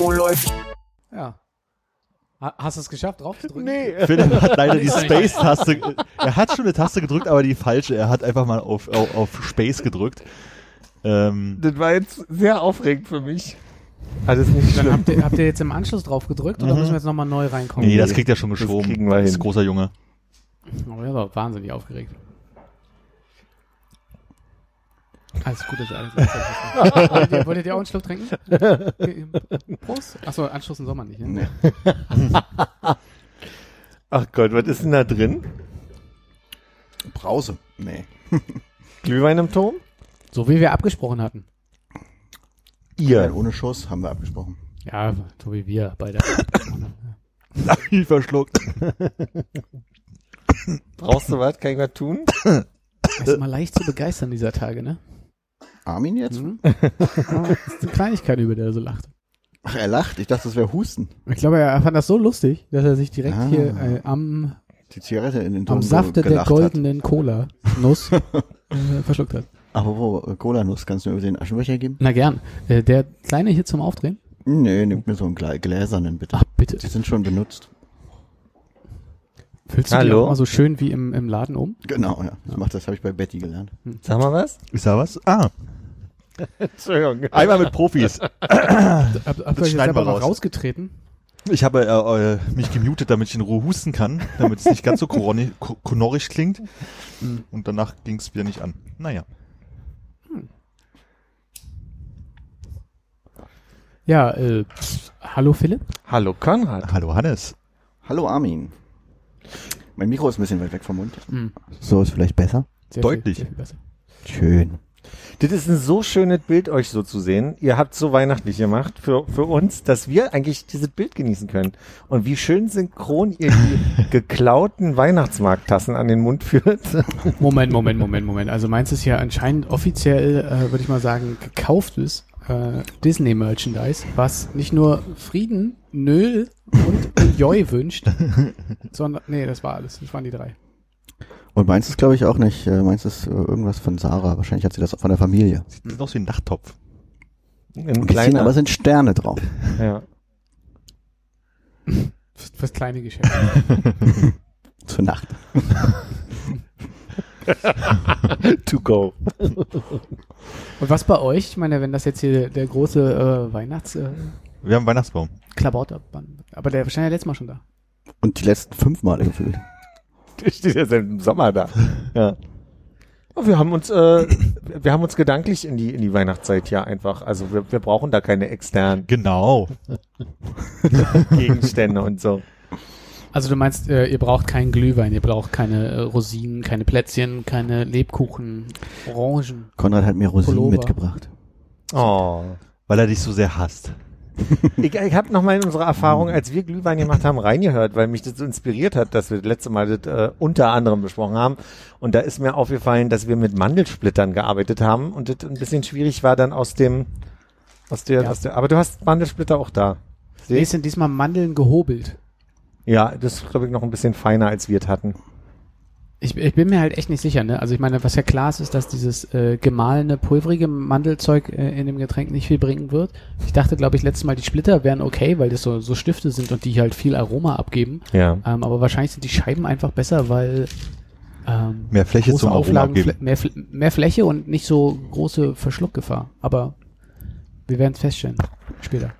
Oh, läuft. Ja. Ha- Hast du es geschafft, drauf zu drücken? Nee. Philipp hat leider die Space-Taste. Er hat schon eine Taste gedrückt, aber die falsche. Er hat einfach mal auf, auf, auf Space gedrückt. Ähm, Das war jetzt sehr aufregend für mich. Alles nicht Dann schlimm. habt ihr, habt ihr jetzt im Anschluss drauf gedrückt oder Mhm. müssen wir jetzt nochmal neu reinkommen? nee, das kriegt er schon geschoben. kriegen wir Das ist hin. ein großer Junge. Oh, der war wahnsinnig aufgeregt. Alles gut, dass ihr alles wolltet, ihr, wolltet ihr auch einen Schluck trinken? Prost. Achso, Anschluss im Sommer nicht. Ne? Ach Gott, was ist denn da drin? Brause. Nee. Glühwein im Turm? So wie wir abgesprochen hatten. Nein, Ihr. ohne Schuss haben wir abgesprochen. Ja, so wie wir beide. Viel verschluckt. Brauchst du was? Kann ich was tun? Er ist immer leicht zu begeistern dieser Tage, ne? Armin jetzt? Mhm. Das ist eine Kleinigkeit, über der er so lacht. Ach, er lacht. Ich dachte, das wäre Husten. Ich glaube, er fand das so lustig, dass er sich direkt Ah. hier äh, am, Die Zigarette in den am Safte der goldenen Cola-Nuss äh, verschluckt hat. Apropos äh, Cola-Nuss, kannst du mir den Aschenbecher geben? Na gern. Äh, der kleine hier zum Aufdrehen? Nee, nimm mir so einen gläsernen bitte. Ach, bitte. Die sind schon benutzt. Füllst du die Hallo? auch mal so schön wie im, im Laden um? Genau, ja. Ich mach das habe ich bei Betty gelernt. Sag mal was? Ist da was? Ah, Entschuldigung. einmal mit Profis. Hab, habt ihr euch jetzt schneiden wir raus. rausgetreten? Ich habe äh, äh, mich gemutet, damit ich in Ruhe husten kann, damit es nicht ganz so koroni- ko- konorrisch klingt. Und danach ging es wieder nicht an. Naja. Ja, äh, pff, hallo Philipp. Hallo Konrad. Hallo Hannes. Hallo Armin. Mein Mikro ist ein bisschen weit weg vom Mund. Mhm. So ist vielleicht besser. Sehr Deutlich. Viel, sehr viel besser. Schön. Das ist ein so schönes Bild, euch so zu sehen. Ihr habt so weihnachtlich gemacht für, für uns, dass wir eigentlich dieses Bild genießen können. Und wie schön synchron ihr die geklauten Weihnachtsmarkttassen an den Mund führt. Moment, Moment, Moment, Moment. Also meins ist ja anscheinend offiziell, äh, würde ich mal sagen, gekauftes äh, Disney-Merchandise, was nicht nur Frieden, Nöl und Joy wünscht, sondern, nee, das war alles. Das waren die drei. Und meins ist, glaube ich, auch nicht. Äh, meins ist äh, irgendwas von Sarah. Wahrscheinlich hat sie das auch von der Familie. Sieht aus wie ein Nachttopf. Ein Ein bisschen, kleiner. aber sind Sterne drauf. ja. Fürs, fürs kleine Geschäft. Zur Nacht. To go. Und was bei euch? Ich meine, wenn das jetzt hier der große äh, Weihnachts äh, Wir haben einen Weihnachtsbaum. Klabauterband, aber der wahrscheinlich ja letztes Mal schon da. Und die letzten fünf Male gefühlt. Der steht ja seit dem Sommer da. Ja. Aber Wir haben uns, äh, wir haben uns gedanklich in die in die Weihnachtszeit ja einfach. Also wir, wir brauchen da keine externen Genau. Gegenstände und so. Also du meinst, äh, ihr braucht keinen Glühwein, ihr braucht keine äh, Rosinen, keine Plätzchen, keine Lebkuchen, Orangen. Konrad hat mir Rosinen Pullover. mitgebracht. Oh. Weil er dich so sehr hasst. Ich, ich habe nochmal in unserer Erfahrung, als wir Glühwein gemacht haben, reingehört, weil mich das so inspiriert hat, dass wir das letzte Mal das äh, unter anderem besprochen haben. Und da ist mir aufgefallen, dass wir mit Mandelsplittern gearbeitet haben und das ein bisschen schwierig war dann aus dem, aus der, Ja. aus der aber du hast Mandelsplitter auch da. Nee, sind diesmal Mandeln gehobelt. Ja, das ist, glaube ich, noch ein bisschen feiner, als wir es hatten. Ich, ich bin mir halt echt nicht sicher, ne? Also ich meine, was ja klar ist, ist, dass dieses äh, gemahlene, pulverige Mandelzeug äh, in dem Getränk nicht viel bringen wird. Ich dachte, glaube ich, letztes Mal die Splitter wären okay, weil das so, so Stifte sind und die halt viel Aroma abgeben. Ja. Ähm, aber wahrscheinlich sind die Scheiben einfach besser, weil ähm, Mehr Fläche große zum Aroma Auflagen, abgeben. Flä- mehr, Fl- mehr Fläche und nicht so große Verschluckgefahr. Aber wir werden es feststellen später.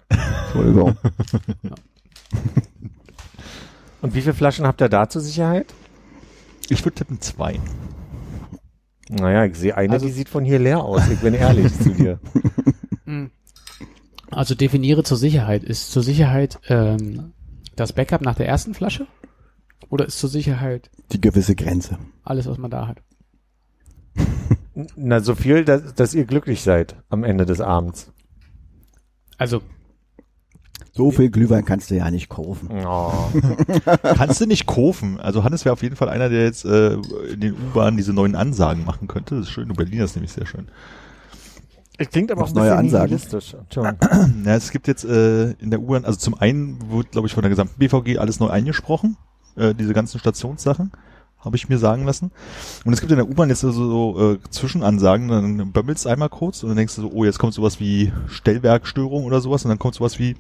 Entschuldigung. Und wie viele Flaschen habt ihr da zur Sicherheit? Ich würde tippen zwei. Naja, ich sehe eine, Also- die sieht von hier leer aus. Ich bin ehrlich zu dir. Also definiere zur Sicherheit. Ist zur Sicherheit ähm, das Backup nach der ersten Flasche? Oder ist zur Sicherheit Die gewisse Grenze. alles, was man da hat? Na, so viel, dass, dass ihr glücklich seid am Ende des Abends. Also, So viel Glühwein kannst du ja nicht kaufen. Oh. Kannst du nicht kaufen. Also Hannes wäre auf jeden Fall einer, der jetzt äh, in den U-Bahnen diese neuen Ansagen machen könnte. Das ist schön. Und Berliner ist nämlich sehr schön. Es klingt aber auch ein neue bisschen Ansagen? nihilistisch. Ja, es gibt jetzt äh, in der U-Bahn, also zum einen wird, glaube ich, von der gesamten BVG alles neu eingesprochen. Äh, diese ganzen Stationssachen. Habe ich mir sagen lassen. Und es gibt in der U-Bahn jetzt so, so äh, Zwischenansagen, dann bömmelst du einmal kurz und dann denkst du so, oh, jetzt kommt sowas wie Stellwerkstörung oder sowas und dann kommt sowas wie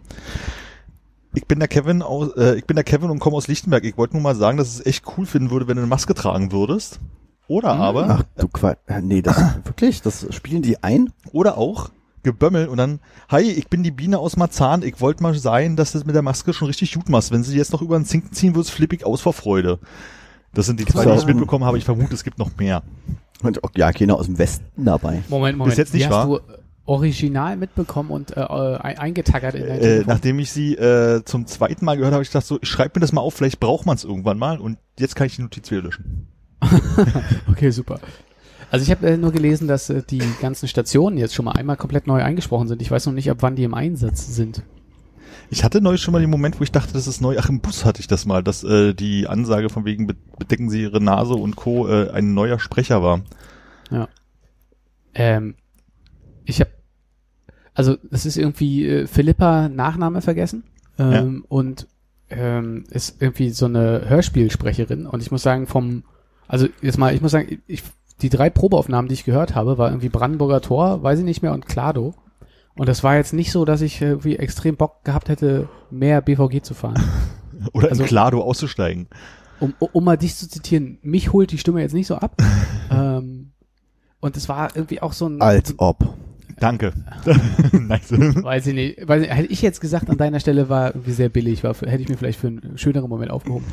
ich bin der Kevin aus, äh, ich bin der Kevin und komme aus Lichtenberg. Ich wollte nur mal sagen, dass es echt cool finden würde, wenn du eine Maske tragen würdest. Oder aber, Ach du Quatsch. Nee, das wirklich? Das spielen die ein? oder auch gebömmel und dann, hi, ich bin die Biene aus Marzahn, ich wollte mal sein, dass du das mit der Maske schon richtig gut machst. Wenn sie jetzt noch über den Zinken ziehen würdest, flipp ich aus vor Freude. Das sind die zwei, die ich mitbekommen habe. Ich vermute, es gibt noch mehr. Und auch, ja, keiner aus dem Westen dabei. Moment, Moment. Bis jetzt nicht Die wahr? hast du original mitbekommen und äh, ein- eingetackert in dein Äh, nachdem ich sie äh, zum zweiten Mal gehört habe, habe ich gedacht so, ich schreib mir das mal auf, vielleicht braucht man es irgendwann mal und jetzt kann ich die Notiz wieder löschen. Okay, super. Also ich habe äh, nur gelesen, dass äh, die ganzen Stationen jetzt schon mal einmal komplett neu eingesprochen sind. Ich weiß noch nicht, ab wann die im Einsatz sind. Ich hatte neulich schon mal den Moment, wo ich dachte, das ist neu. Ach, im Bus hatte ich das mal, dass äh, die Ansage von wegen be- bedecken Sie Ihre Nase und Co. Äh, ein neuer Sprecher war. Ähm, ich habe, also es ist irgendwie äh, Philippa Nachname vergessen ähm, und ähm, ist irgendwie so eine Hörspielsprecherin und ich muss sagen vom, also jetzt mal, ich muss sagen, ich, die drei Probeaufnahmen, die ich gehört habe, war irgendwie Brandenburger Tor, weiß ich nicht mehr und Klado. Und das war jetzt nicht so, dass ich irgendwie extrem Bock gehabt hätte, mehr BVG zu fahren. Oder Also- in Klado auszusteigen. um, um mal dich zu zitieren, mich holt die Stimme jetzt nicht so ab. ähm, und es war irgendwie auch so ein, Als ob. Danke. nice. weiß ich nicht, weiß ich, hätte ich jetzt gesagt, an deiner Stelle war irgendwie sehr billig, war, hätte ich mir vielleicht für einen schöneren Moment aufgehoben.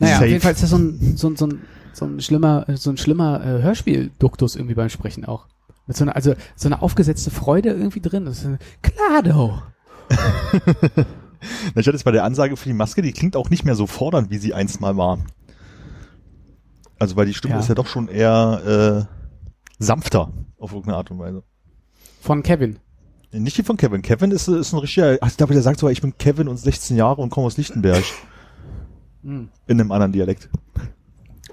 Naja, Safe. auf jeden Fall ist das so ein, so ein, so ein, so ein schlimmer, so ein schlimmer äh, Hörspielduktus irgendwie beim Sprechen auch. Mit so einer, also so eine aufgesetzte Freude irgendwie drin. Das ist, äh, Klado. Na, Ich hatte jetzt bei der Ansage für die Maske, die klingt auch nicht mehr so fordernd, wie sie einst mal war. Also weil die Stimme Ja. ist ja doch schon eher äh, sanfter auf irgendeine Art und Weise. Von Kevin. Nicht die von Kevin. Kevin ist, ist ein richtiger, ach, ich glaube, der sagt sogar, ich bin Kevin und 16 Jahre und komme aus Lichtenberg. Hm. In einem anderen Dialekt.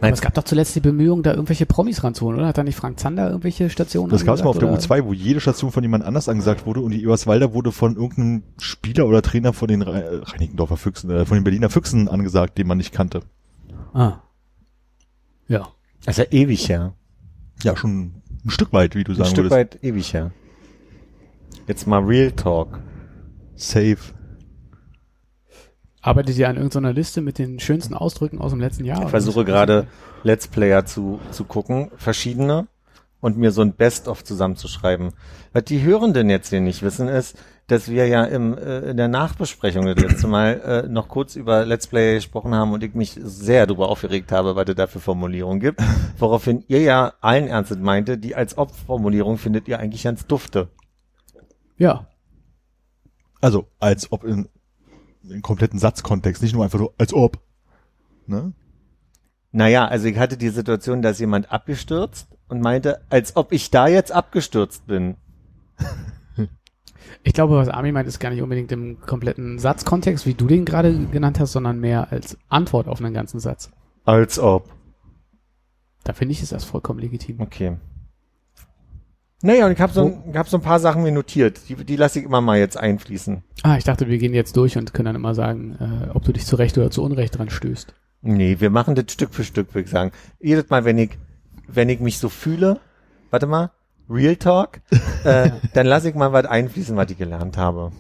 Aber es gab doch zuletzt die Bemühungen, da irgendwelche Promis ranzuholen, oder? Hat da nicht Frank Zander irgendwelche Stationen Das gab es mal auf der oder? U2, wo jede Station von jemand anders angesagt wurde und die Eberswalder wurde von irgendeinem Spieler oder Trainer von den Re Reinickendorfer Füchsen, äh, von den Berliner Füchsen angesagt, den man nicht kannte. Ah. Ja. Ja ewig her. Ja, schon ein Stück weit, wie du Ein sagen Stück würdest. weit ewig her. Jetzt mal Real Talk. Safe. Arbeitet ihr an irgendeiner Liste mit den schönsten Ausdrücken aus dem letzten Jahr? Ich versuche gerade Let's Player zu, zu gucken, verschiedene, und mir so ein Best-of zusammenzuschreiben. Was die Hörenden jetzt hier nicht wissen, ist, dass wir ja im, äh, in der Nachbesprechung das letzte Mal äh, noch kurz über Let's Play gesprochen haben und ich mich sehr darüber aufgeregt habe, was es da für Formulierungen gibt. Woraufhin ihr ja allen Ernstes meinte, die als Ob-Formulierung findet ihr eigentlich ganz dufte. Ja. Also, als ob in, in kompletten Satzkontext, nicht nur einfach so, als ob. Ne? Naja, also ich hatte die Situation, dass jemand abgestürzt und meinte, als ob ich da jetzt abgestürzt bin. Ich glaube, was Armin meint, ist gar nicht unbedingt im kompletten Satzkontext, wie du den gerade genannt hast, sondern mehr als Antwort auf einen ganzen Satz. Als ob. Da finde ich, ist das vollkommen legitim. Okay. Naja, und ich habe so, ich hab so ein paar Sachen mir notiert. Die, die lasse ich immer mal jetzt einfließen. Ah, ich dachte, wir gehen jetzt durch und können dann immer sagen, äh, ob du dich zu Recht oder zu Unrecht dran stößt. Nee, wir machen das Stück für Stück, würde ich sagen. Jedes Mal, wenn ich, wenn ich mich so fühle, warte mal, Real Talk, äh, dann lasse ich mal was einfließen, was ich gelernt habe.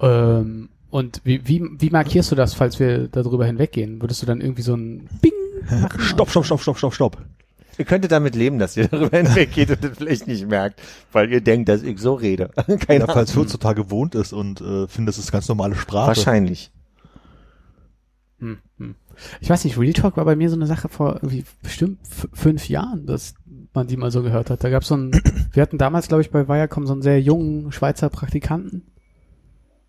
Ähm, und wie, wie, wie markierst du das, falls wir darüber hinweggehen? Würdest du dann irgendwie so ein Bing machen? Stopp, stopp, stopp, stopp, stopp, stopp. Ihr könntet damit leben, dass ihr darüber hinweggeht und das vielleicht nicht merkt, weil ihr denkt, dass ich so rede. Keine Ja, falls Ahnung. heutzutage gewohnt ist und äh, findet, das ist ganz normale Sprache. Wahrscheinlich. Hm, hm. Ich weiß nicht, Real Talk war bei mir so eine Sache vor irgendwie bestimmt fünf Jahren, dass man die mal so gehört hat. Da gab es so einen, wir hatten damals, glaube ich, bei Viacom so einen sehr jungen Schweizer Praktikanten.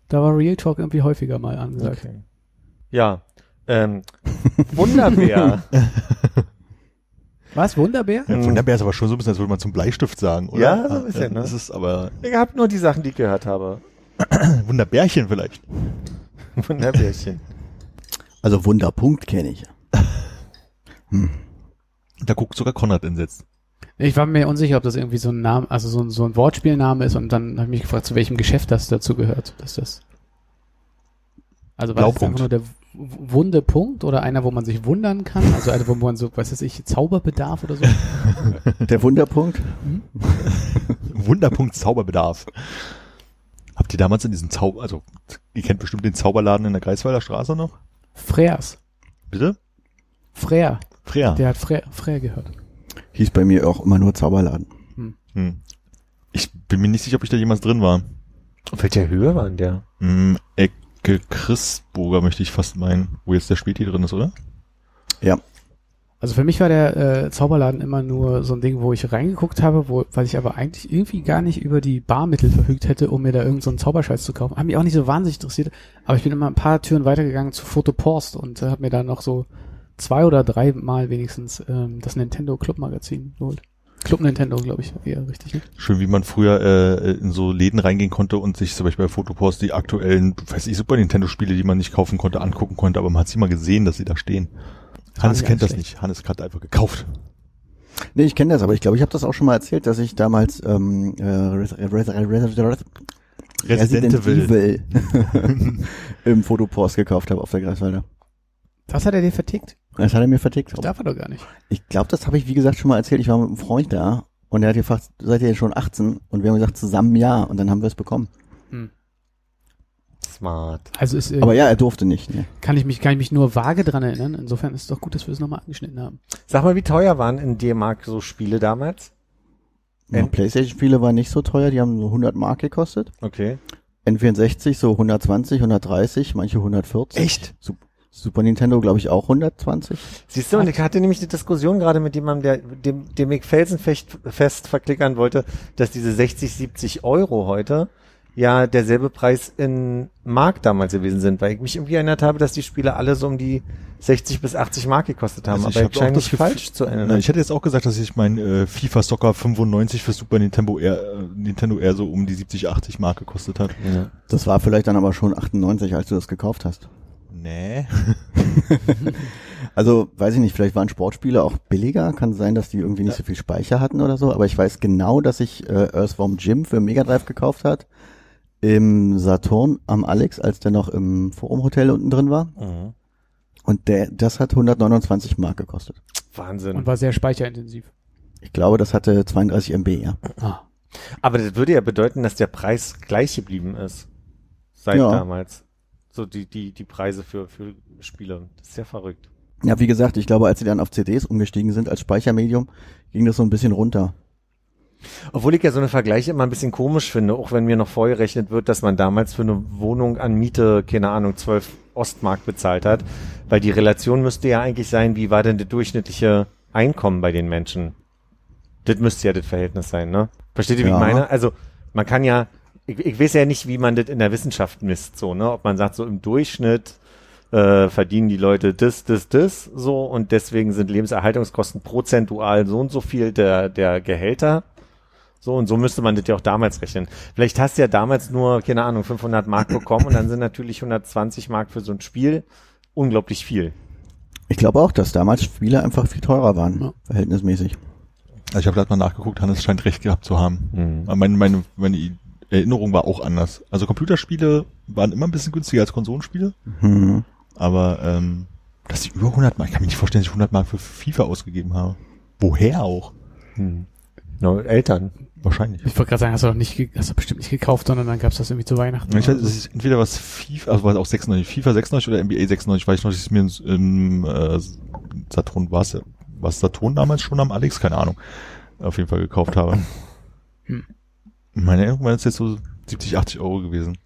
Da war Real Talk irgendwie häufiger mal angesagt. Okay. Ja. Ähm, Wunderbär. Was? Wunderbär? Ja, Wunderbär ist aber schon so ein bisschen, als würde man zum Bleistift sagen, oder? Ja, so ein bisschen, ne? Das ist aber, Ich habe nur die Sachen, die ich gehört habe. Wunderbärchen vielleicht. Wunderbärchen. Also Wunderpunkt kenne ich. Da guckt sogar Konrad entsetzt. Ich war mir unsicher, ob das irgendwie so ein Name, also so ein, so ein Wortspielname ist und dann habe ich mich gefragt, zu welchem Geschäft das dazu gehört. Dass das also war das jetzt Blaupunkt. einfach nur der W- Wundepunkt oder einer, wo man sich wundern kann? Also einer, wo man so, was weiß ich, Zauberbedarf oder so? Der Wunderpunkt? Wunderpunkt Zauberbedarf. Habt ihr damals in diesem Zauber, also ihr kennt bestimmt den Zauberladen in der Greifswalder Straße noch? Freers. Bitte? Freer. Freya. Der hat Freer, Freer gehört. Hieß bei mir auch immer nur Zauberladen. Hm. Ich bin mir nicht sicher, ob ich da jemals drin war. Auf welcher Höhe war denn der? Hm, Ecke Christburger möchte ich fast meinen, wo jetzt der Späti drin ist, oder? Ja. Also für mich war der äh, Zauberladen immer nur so ein Ding, wo ich reingeguckt habe, wo, weil ich aber eigentlich irgendwie gar nicht über die Barmittel verfügt hätte, um mir da irgendeinen so einen Zauberscheiß zu kaufen. Hat mich auch nicht so wahnsinnig interessiert, aber ich bin immer ein paar Türen weitergegangen zu Fotopost und äh, habe mir dann noch so zwei oder drei Mal wenigstens ähm, das Nintendo Club Magazin geholt. Club Nintendo, glaube ich, eher richtig. Ne? Schön, wie man früher äh, in so Läden reingehen konnte und sich zum Beispiel bei Fotopost die aktuellen, weiß ich, Super Nintendo-Spiele, die man nicht kaufen konnte, angucken konnte, aber man hat sie mal gesehen, dass sie da stehen. Hannes die kennt das eigentlich nicht. Hannes hat einfach gekauft. Nee, ich kenne das, aber ich glaube, ich habe das auch schon mal erzählt, dass ich damals ähm, äh, Res Res Resident Evil. im Fotopost gekauft habe auf der Greifswalder. Das hat er dir vertickt? Das hat er mir vertickt. Das darf er doch gar nicht. Ich glaube, das habe ich, wie gesagt, schon mal erzählt. Ich war mit einem Freund da und er hat gefragt, seid ihr denn schon 18? Und wir haben gesagt, zusammen ja. Und dann haben wir es bekommen. Smart. Also ist, äh, Aber ja, er durfte nicht. Ne? kann ich mich kann ich mich nur vage dran erinnern. Insofern ist es doch gut, dass wir es nochmal angeschnitten haben. Sag mal, wie teuer waren in D-Mark so Spiele damals? Ja. Playstation-Spiele waren nicht so teuer, die haben so 100 Mark gekostet. Okay. N64 so 120, 130, manche 140. Echt? Sup- Super Nintendo, glaube ich, auch 120. Siehst du, und ich hatte nämlich die Diskussion gerade mit jemandem, der dem, dem ich felsenfest fest verklickern wollte, dass diese 60, 70 Euro heute ja derselbe Preis in Mark damals gewesen sind, weil ich mich irgendwie erinnert habe, dass die Spiele alle so um die 60 bis 80 Mark gekostet haben. Also ich aber hab ich scheine mich falsch zu erinnern. Na, ich hätte jetzt auch gesagt, dass ich mein äh, FIFA Soccer 95 für Super Nintendo eher, äh, Nintendo eher so um die 70, 80 Mark gekostet hat. ja. Das war vielleicht dann aber schon 98, als du das gekauft hast. Nee. Also, weiß ich nicht, vielleicht waren Sportspiele auch billiger. Kann sein, dass die irgendwie nicht so viel Speicher hatten oder so. Aber ich weiß genau, dass ich äh, Earthworm Jim für Mega Drive gekauft hat. Im Saturn am Alex, als der noch im Forum Hotel unten drin war. Mhm. Und der, das hat 129 Mark gekostet. Wahnsinn. Und war sehr speicherintensiv. Ich glaube, das hatte 32 MB, ja. Ah. Aber das würde ja bedeuten, dass der Preis gleich geblieben ist. Seit Ja. damals. So die, die, die Preise für, für Spiele. Das ist ja verrückt. Ja, wie gesagt, ich glaube, als sie dann auf CDs umgestiegen sind als Speichermedium, ging das so ein bisschen runter. Obwohl ich ja so eine Vergleiche immer ein bisschen komisch finde, auch wenn mir noch vorgerechnet wird, dass man damals für eine Wohnung an Miete, keine Ahnung, 12 Ostmark bezahlt hat. Weil die Relation müsste ja eigentlich sein, wie war denn das durchschnittliche Einkommen bei den Menschen? Das müsste ja das Verhältnis sein, ne? Versteht ihr, wie Ja. ich meine? Also, man kann ja, ich, ich weiß ja nicht, wie man das in der Wissenschaft misst, so, ne? Ob man sagt, so im Durchschnitt äh, verdienen die Leute das, das, das, so, und deswegen sind Lebenserhaltungskosten prozentual so und so viel der, der Gehälter. So, und so müsste man das ja auch damals rechnen. Vielleicht hast du ja damals nur, keine Ahnung, 500 Mark bekommen und dann sind natürlich 120 Mark für so ein Spiel unglaublich viel. Ich glaube auch, dass damals Spiele einfach viel teurer waren, Ja. verhältnismäßig. Also ich habe gerade mal nachgeguckt, Hannes scheint recht gehabt zu haben. Aber meine, meine, meine Erinnerung war auch anders. Also Computerspiele waren immer ein bisschen günstiger als Konsolenspiele, Hm. aber ähm, dass die über 100 Mark, ich kann mir nicht vorstellen, dass ich 100 Mark für FIFA ausgegeben habe. Woher auch? Hm. No, Eltern. Wahrscheinlich. Ich wollte gerade sagen, hast du doch nicht, hast du bestimmt nicht gekauft, sondern dann gab's das irgendwie zu Weihnachten. Ich weiß, es ist entweder was FIFA, also war auch 96, FIFA 96 oder NBA 96, weiß ich noch, dass ich es mir im äh, Saturn war es war es Saturn damals schon am Alex, keine Ahnung, auf jeden Fall gekauft habe. Hm. Meine Erinnerung waren es jetzt so 70, 80 Euro gewesen.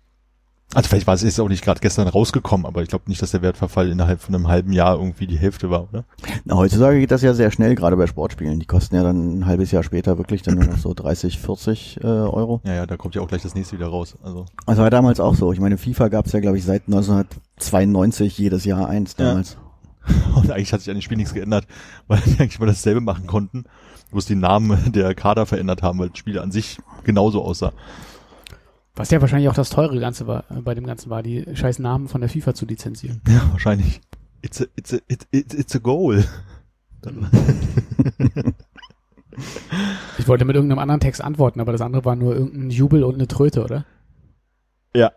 Also vielleicht war es jetzt auch nicht gerade gestern rausgekommen, aber ich glaube nicht, dass der Wertverfall innerhalb von einem halben Jahr irgendwie die Hälfte war, oder? Na, heutzutage geht das ja sehr schnell, gerade bei Sportspielen. Die kosten ja dann ein halbes Jahr später wirklich dann nur noch so 30, 40 äh, Euro. Ja, ja, da kommt ja auch gleich das nächste wieder raus. Also Also war damals auch so. Ich meine, FIFA gab's ja, glaube ich, seit 1992 jedes Jahr eins Ja. damals. Und eigentlich hat sich an dem Spiel nichts geändert, weil die eigentlich mal dasselbe machen konnten, bloß die Namen der Kader verändert haben, weil das Spiel an sich genauso aussah. Was ja wahrscheinlich auch das teure Ganze war, äh, bei dem Ganzen war, die scheiß Namen von der FIFA zu lizenzieren. Ja, wahrscheinlich. It's a, it's a, it's, it's, it's a goal. Ich wollte mit irgendeinem anderen Text antworten, aber das andere war nur irgendein Jubel und eine Tröte, oder? ja.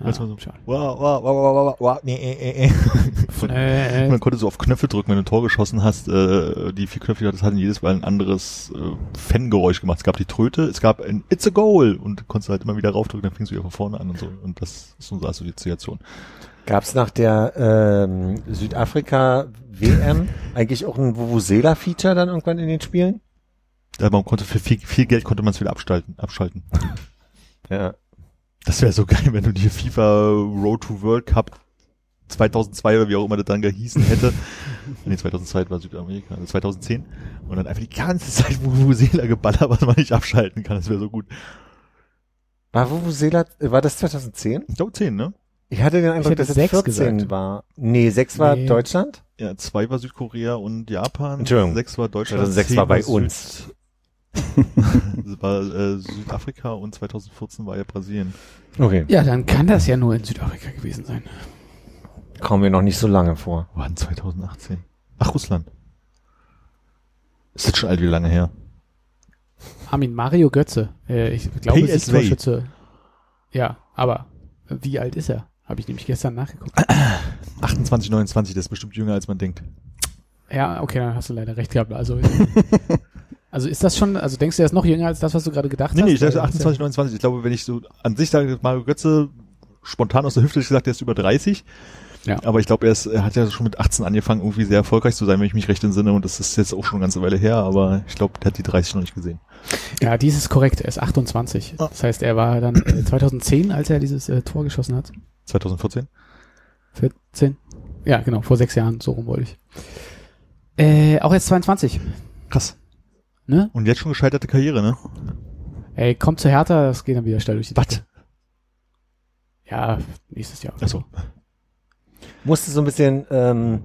Das war so-. Wow, wow, wow, wow, wow, wow, nee, äh, äh, äh. Man konnte so auf Knöpfe drücken, wenn du ein Tor geschossen hast. Äh, die vier Knöpfe, das hatten jedes Mal ein anderes äh, Fangeräusch gemacht. Es gab die Tröte, es gab ein It's a Goal und du konntest halt immer wieder raufdrücken, dann fingst du wieder von vorne an und so. Und das ist unsere Assoziation. Gab's nach der ähm, Südafrika-WM eigentlich auch ein Vuvuzela-Feature dann irgendwann in den Spielen? Da man konnte für viel, viel Geld konnte man es wieder abschalten, abschalten. Ja. Das wäre so geil, wenn du die FIFA Road to World Cup 2002 oder wie auch immer das dann gehießen hätte. nee, 2002 war Südamerika, also 2010. Und dann einfach die ganze Zeit Vuvuzela geballert, was man nicht abschalten kann. Das wäre so gut. War Vuvuzela, äh, war das 2010? Ich glaube 10, ne? Ich hatte den Eindruck, dass es sechs 14 gesagt. war. Nee, 6 war Nee. Deutschland? Ja, zwei war Südkorea und Japan. Entschuldigung. Sechs war Deutschland. 2006 zehn war bei Süd- uns. Das war äh, Südafrika und 2014 war ja Brasilien. Okay. ja, dann kann das ja nur in Südafrika gewesen sein. Kommen wir noch nicht so lange vor. Wann 2018? Ach, Russland. Ist jetzt schon alt wie lange her. Armin Mario Götze. Äh, ich glaube, PSV. Siegtorschütze. Ja, aber wie alt ist er? Habe ich nämlich gestern nachgeguckt. 28, 29, das ist bestimmt jünger als man denkt. Ja, okay, dann hast du leider recht gehabt. Also, also ist das schon, also denkst du, er ist noch jünger als das, was du gerade gedacht Nee, hast? nee, ich dachte Weil das ist 28, 29. Ich glaube, wenn ich so an sich sage, Mario Götze, spontan aus der Hüfte gesagt, der ist über 30. Ja. Aber ich glaube, er, ist, er hat ja schon mit 18 angefangen, irgendwie sehr erfolgreich zu sein, wenn ich mich recht entsinne. Und das ist jetzt auch schon eine ganze Weile her, aber ich glaube, der hat die 30 noch nicht gesehen. Ja, dies ist korrekt. Er ist 28. Ah. Das heißt, er war dann äh, 2010, als er dieses äh, Tor geschossen hat. 2014? 14? Ja, genau, vor sechs Jahren, so rum wollte ich. Äh, auch jetzt 22, Krass. Ne? Und jetzt schon gescheiterte Karriere, ne? Ey, kommt zu Hertha, das geht dann wieder steil durch die Was? Ja, nächstes Jahr. Achso. Musste so ein bisschen, ähm,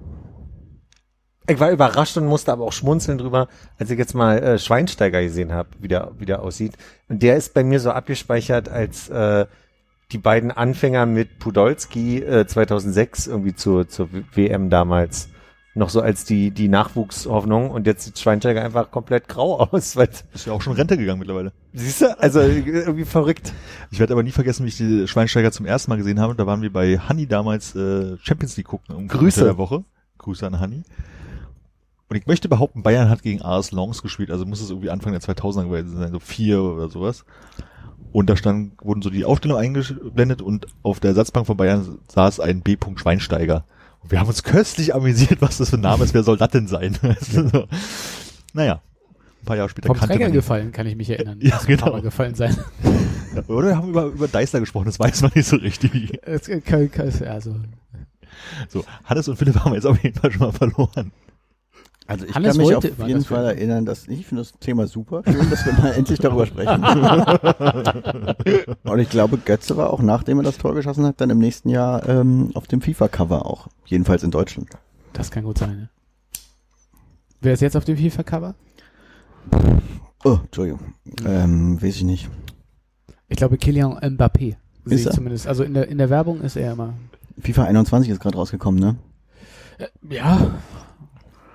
ich war überrascht und musste aber auch schmunzeln drüber, als ich jetzt mal äh, Schweinsteiger gesehen habe, wie der, wie der aussieht. Und der ist bei mir so abgespeichert als äh, die beiden Anfänger mit Podolski äh, 2006 irgendwie zur, zur WM damals. Noch so als die, die Nachwuchshoffnung und jetzt sieht Schweinsteiger einfach komplett grau aus. Weil, Ist ja auch schon Rente gegangen mittlerweile. siehst du? Also irgendwie verrückt. Ich werde aber nie vergessen, wie ich die Schweinsteiger zum ersten Mal gesehen habe. Da waren wir bei Hanni damals äh, Champions League gucken. Um Grüße. der Woche. Grüße an Hanni. Und ich möchte behaupten, Bayern hat gegen AS Longs gespielt. Also muss es irgendwie Anfang der 2000er gewesen sein, so vier oder sowas. Und da stand, wurden so die Aufstellung eingeblendet und auf der Ersatzbank von Bayern saß ein B. Schweinsteiger. Und wir haben uns köstlich amüsiert, was das für ein Name ist. Wer soll das denn sein? Naja, ein paar Jahre später Vom kannte Träger man ihn. gefallen, kann ich mich erinnern. Ja, genau. Gefallen sein. Ja, Oder wir haben über, über Deißler gesprochen, das weiß man nicht so richtig. Kann- Also, So, Hannes und Philipp haben jetzt auf jeden Fall schon mal verloren. Also ich Hannes kann mich auf jeden Fall erinnern, dass ich finde das Thema super. Schön, dass wir mal endlich darüber sprechen. Und ich glaube, Götze war auch nachdem er das Tor geschossen hat, dann im nächsten Jahr ähm, auf dem FIFA-Cover auch. Jedenfalls in Deutschland. das kann gut sein, ne? Wer ist jetzt auf dem FIFA-Cover? Oh, Entschuldigung. Ähm, weiß ich nicht. Ich glaube, Kylian Mbappé. Ist er? zumindest. Also in der, in der Werbung ist er immer. FIFA 21 ist gerade rausgekommen, ne? Ja.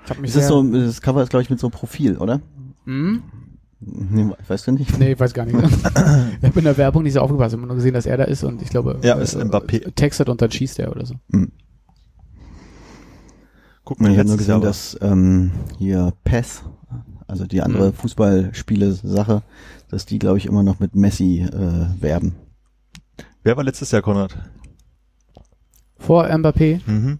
Ich hab mich Ist das sehr- so, das Cover ist glaube ich mit so einem Profil, oder? Hm? Nee, weißt du nicht? Nee, ich weiß gar nicht. ich habe in der Werbung nicht so aufgepasst. Ich habe nur gesehen, dass er da ist und ich glaube, Ja, ist Mbappé. textet und dann schießt er oder so. Guck mal, Ich habe nur gesehen, dass ähm, hier PES, also die andere Mhm. Fußballspiele-Sache, dass die glaube ich immer noch mit Messi äh, werben. Wer war letztes Jahr, Konrad? Vor Mbappé. Mhm.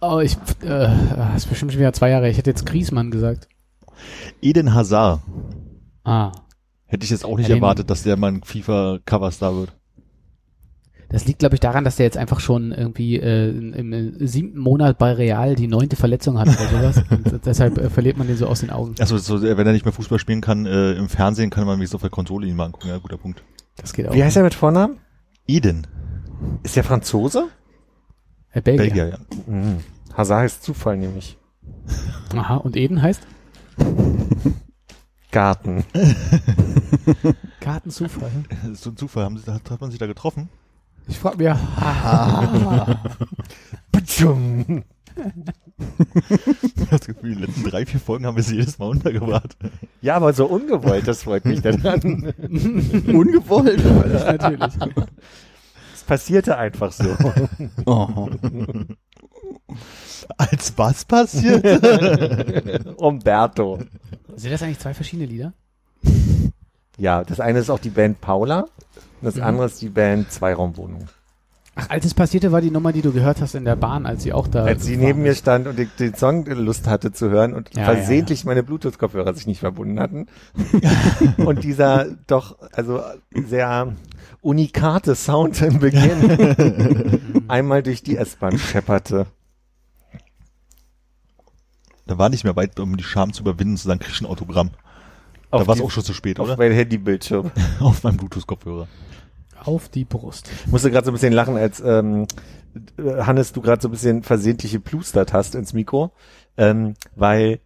Oh, ich, äh, das ist bestimmt schon wieder zwei Jahre. Ich hätte jetzt Griesmann gesagt. Eden Hazard. Ah. Hätte ich jetzt auch nicht Ja, erwartet, dass der mal ein FIFA-Coverstar wird. Das liegt, glaube ich, daran, dass der jetzt einfach schon irgendwie äh, im, siebten Monat bei Real die neunte Verletzung hat oder sowas. Und deshalb äh, verliert man den so aus den Augen. Achso, so, wenn er nicht mehr Fußball spielen kann, äh, im Fernsehen kann man mich so auf der Konsole ihn mal angucken. Ja, guter Punkt. Das geht auch. Wie heißt er mit Vornamen? Eden. Ist der Franzose? Äh, Belgier. Belgier, ja. Mhm. Hazard heißt Zufall nämlich. Aha. Und Eden heißt? Garten. Gartenzufall. Das ist so ein Zufall. Haben Sie, hat, hat man sich da getroffen? Ich frage mir, Putschum. Ich hab das Gefühl, die letzten drei, vier Folgen haben wir sie jedes Mal untergebracht. Ja, aber so ungewollt, das freut mich daran. Ungewollt. natürlich. Es passierte einfach so. Oh. Als was passiert? Umberto. Sind das eigentlich zwei verschiedene Lieder? Ja, das eine ist auch die Band Paula, das Mhm. andere ist die Band Zweiraumwohnung. Ach, als es passierte, war die Nummer, die du gehört hast in der Bahn, als sie auch da. Als sie neben mir stand und ich den Song Lust hatte zu hören und Ja, versehentlich meine Bluetooth-Kopfhörer sich nicht verbunden hatten. und dieser doch, also sehr unikate Sound im Beginn einmal durch die S-Bahn schepperte. da war nicht mehr weit, um die Scham zu überwinden, zu sagen, krieg ich ein Autogramm. Auf da war es auch schon zu spät, Auf oder? mein Handybildschirm. Auf meinem Bluetooth-Kopfhörer. Auf die Brust. Ich musste gerade so ein bisschen lachen, als ähm, äh, Hannes, du gerade so ein bisschen versehentlich geplustert hast ins Mikro, ähm, weil